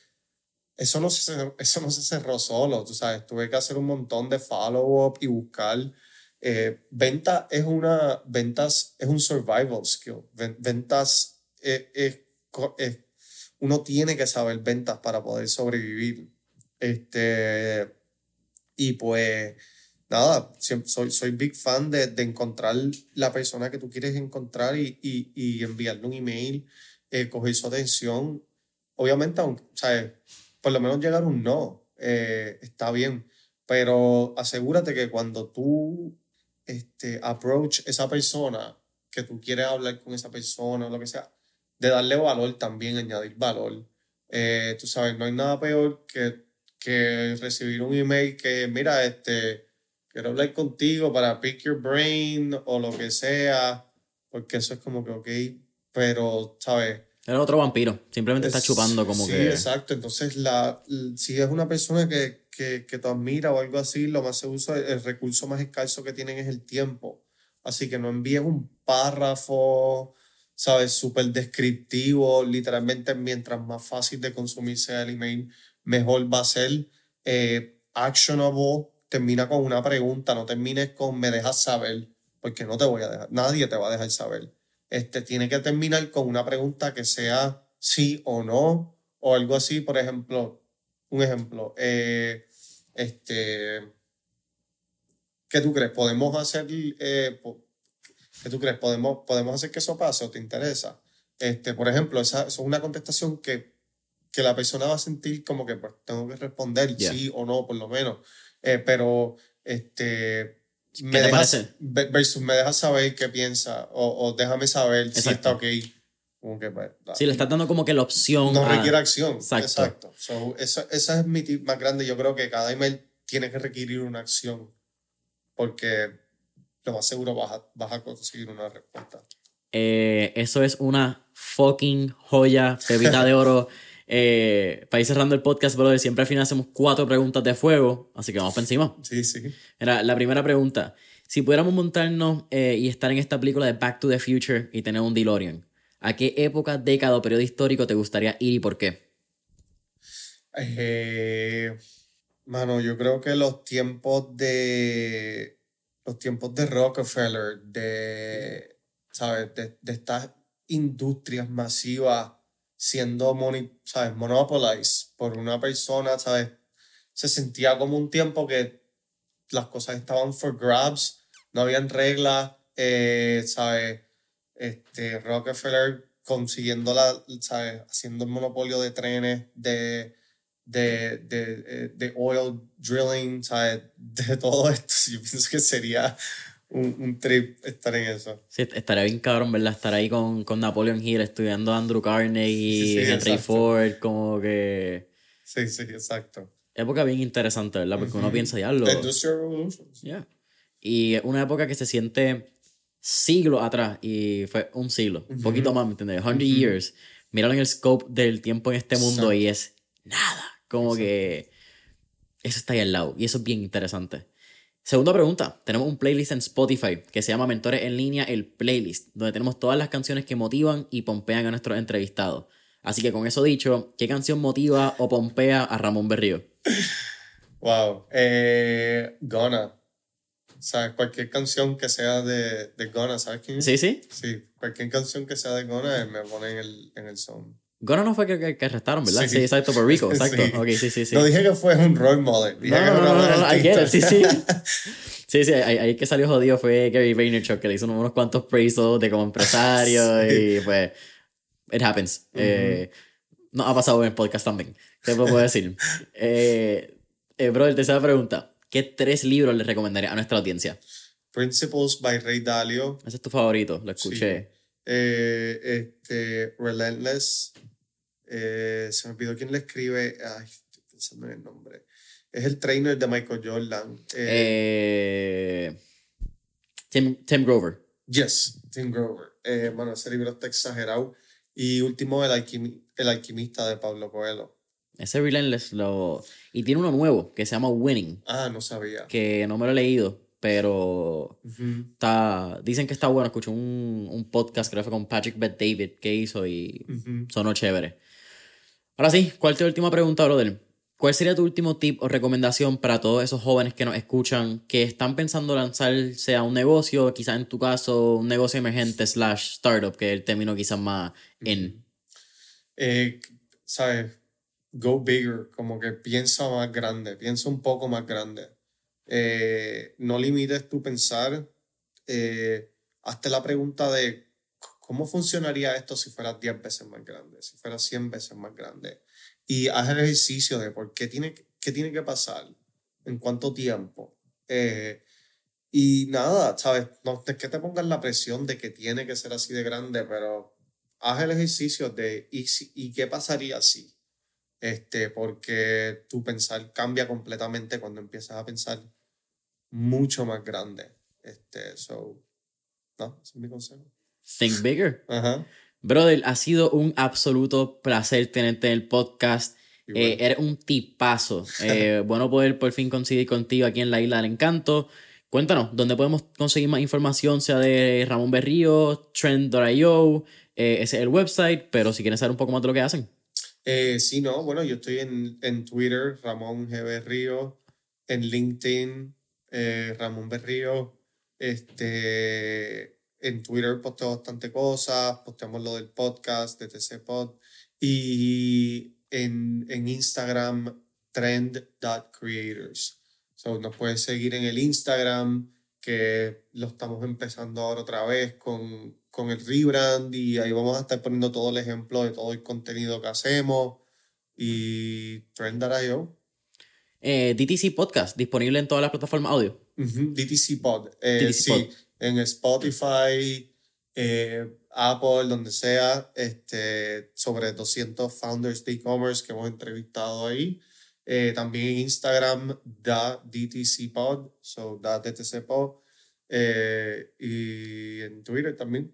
eso, no se, eso no se cerró solo, tú sabes, tuve que hacer un montón de follow-up y buscar. Eh, venta es una, ventas es un survival skill. Ven- Ventas es, es, es- uno tiene que saber ventas para poder sobrevivir. Este, y pues, nada, soy, soy big fan de, de encontrar la persona que tú quieres encontrar y, y, y enviarle un email, eh, coger su atención. Obviamente, aunque, ¿sabes? por lo menos llegar a un no, eh, está bien, pero asegúrate que cuando tú este, approach esa persona, que tú quieres hablar con esa persona o lo que sea, de darle valor también, añadir valor. Eh, tú sabes, no hay nada peor que, que recibir un email que, mira, este, quiero hablar contigo para pick your brain o lo que sea, porque eso es como que, ok, pero, ¿sabes? Era otro vampiro. Simplemente está Es- chupando como sí, que. exacto. Entonces, la, si es una persona que, que, que tú admiras o algo así, lo más se usa, el recurso más escaso que tienen es el tiempo. Así que no envíes un párrafo, ¿sabes? Súper descriptivo. Literalmente, mientras más fácil de consumir sea el email, mejor va a ser. Eh, actionable, termina con una pregunta, no termines con me dejas saber, porque no te voy a dejar, nadie te va a dejar saber este, tiene que terminar con una pregunta que sea sí o no, o algo así, por ejemplo, un ejemplo, eh, este, ¿qué tú crees? ¿Podemos hacer, eh, qué tú crees? ¿Podemos, ¿Podemos hacer que eso pase o te interesa? Este, por ejemplo, esa, esa es una contestación que, que la persona va a sentir como que pues, tengo que responder Yeah. sí o no, por lo menos, Eh, pero este, me dejas, versus me dejas saber qué piensa o, o déjame saber si Exacto. está ok. Como que, pues, Sí, le estás dando como que la opción. no a- requiere acción. Exacto. Exacto. So, esa, esa es mi tip más grande. Yo creo que cada email tiene que requerir una acción porque lo más seguro vas a, vas a conseguir una respuesta. Eh, eso es una fucking joya, pepita de oro. Eh, para ir cerrando el podcast, brother, siempre al final hacemos cuatro preguntas de fuego, así que vamos para encima. Sí, sí. Era la primera pregunta. Si pudiéramos montarnos eh, y estar en esta película de Back to the Future y tener un DeLorean, ¿a qué época, década o periodo histórico te gustaría ir y por qué? Eh, mano, yo creo que los tiempos de los tiempos de Rockefeller, de, ¿sabes? De, de estas industrias masivas siendo moni- ¿sabes? monopolized por una persona, ¿sabes? Se sentía como un tiempo que las cosas estaban for grabs, no habían reglas, eh, ¿sabes? Este, Rockefeller consiguiendo la, ¿sabes? Haciendo el monopolio de trenes, de, de, de, eh, de oil drilling, ¿sabes? De todo esto. Yo pienso que sería un, un trip estar en eso. Sí, estaría bien cabrón, ¿verdad? Estar ahí con, con Napoleon Hill estudiando a Andrew Carnegie, Sí, sí, Henry exacto. Ford, como que... Sí, sí, exacto. Época bien interesante, ¿verdad? Porque uno Ujú. piensa, ya lo... The Industrial Revolution. Yeah. Y una época que se siente siglos atrás y fue un siglo, un poquito más, ¿me entiendes? 100 Ujú. years. Míralo en el scope del tiempo en este mundo y es nada. Como Exacto. que eso está ahí al lado y eso es bien interesante. Segunda pregunta, tenemos un playlist en Spotify que se llama Mentores en línea, el playlist, donde tenemos todas las canciones que motivan y pompean a nuestros entrevistados. Así que con eso dicho, ¿qué canción motiva o pompea a Ramón Berrío? Wow. Eh, Gonna. O sea, cualquier canción que sea de, de Gonna, ¿sabes quién es? ¿Sí, sí? Sí, cualquier canción que sea de Gonna eh, me pone en el, en el zone. Gona no fue que, que, arrestaron, ¿verdad? Sí, Sí. exacto, por Rico, exacto. Sí. Ok, sí, sí, sí. No dije que fue un role model. Dije No, que no, no, no, no, buena I get it, sí, sí. Sí, sí, ahí, ahí que salió jodido fue Gary Vaynerchuk, que le hizo unos cuantos praisos de como empresario Sí. y pues, it happens. Eh, no ha pasado en el podcast también, lo puedo decir. eh, eh, brother, tercera pregunta. ¿Qué tres libros le recomendaría a nuestra audiencia? Principles by Ray Dalio. Ese es tu favorito, lo escuché. Eh, este, Relentless. Eh, se me olvidó quién le escribe. Ay, estoy pensando en el nombre. Es el trainer de Michael Jordan. Eh, Tim, Tim, Grover. Yes, Tim Grover. bueno, ese libro está exagerado. Y último, el, el alquimista de Pablo Coelho. Ese Relentless lo... Y tiene uno nuevo que se llama Winning. Ah, no sabía. Que no me lo he leído, pero está... dicen que está bueno. Escuché un, un podcast, creo que fue con Patrick Beth David, que hizo y sonó chévere. Ahora sí, ¿cuál es tu última pregunta, brother? ¿Cuál sería tu último tip o recomendación para todos esos jóvenes que nos escuchan, que están pensando lanzarse a un negocio, quizás en tu caso, un negocio emergente slash startup, que es el término quizás más en... Eh, ¿Sabes? Go bigger, como que piensa más grande, piensa un poco más grande. Eh, no limites tu pensar. Eh, hazte la pregunta de cómo funcionaría esto si fuera 10 veces más grande, si fuera 100 veces más grande y haz el ejercicio de por qué tiene, qué tiene que pasar, en cuánto tiempo. Eh, y nada, ¿sabes? No es que te pongas la presión de que tiene que ser así de grande, pero haz el ejercicio de ¿y, y qué pasaría si? Este, porque tu pensar cambia completamente cuando empiezas a pensar mucho más grande. Este, so, no, ese es mi consejo. Think bigger. Ajá. Brother, ha sido un absoluto placer tenerte en el podcast. Eh, eres un tipazo. Eh, bueno poder por fin coincidir contigo aquí en la Isla del Encanto. Cuéntanos, ¿dónde podemos conseguir más información? Sea de Ramón Berrío, Trend.io, eh, ese es el website, pero si quieres saber un poco más de lo que hacen. Eh, sí, no, bueno, yo estoy en, en Twitter, Ramón G. Berrío, en LinkedIn, Ramón Berrío, este, en Twitter posteo bastante cosas, posteamos lo del podcast de TC Pod y en, en Instagram trend.creators. So, nos puedes seguir en el Instagram, que lo estamos empezando ahora otra vez con, con el rebrand y ahí vamos a estar poniendo todo el ejemplo de todo el contenido que hacemos y trend.io. Eh, DTC Podcast, disponible en todas las plataformas audio. DTC Pod. Eh, sí, Pod en Spotify, eh, Apple, donde sea, este, sobre 200 founders de e-commerce que hemos entrevistado ahí. Eh, también en Instagram, da DTC Pod, so da DTC Pod. Y en Twitter también.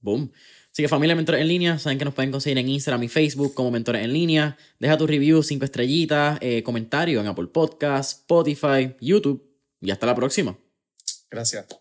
Boom. Así que familia Mentores en línea, saben que nos pueden conseguir en Instagram y Facebook como Mentores en línea. Deja tu review, cinco estrellitas, eh, comentario en Apple Podcasts, Spotify, YouTube. Y hasta la próxima. Gracias.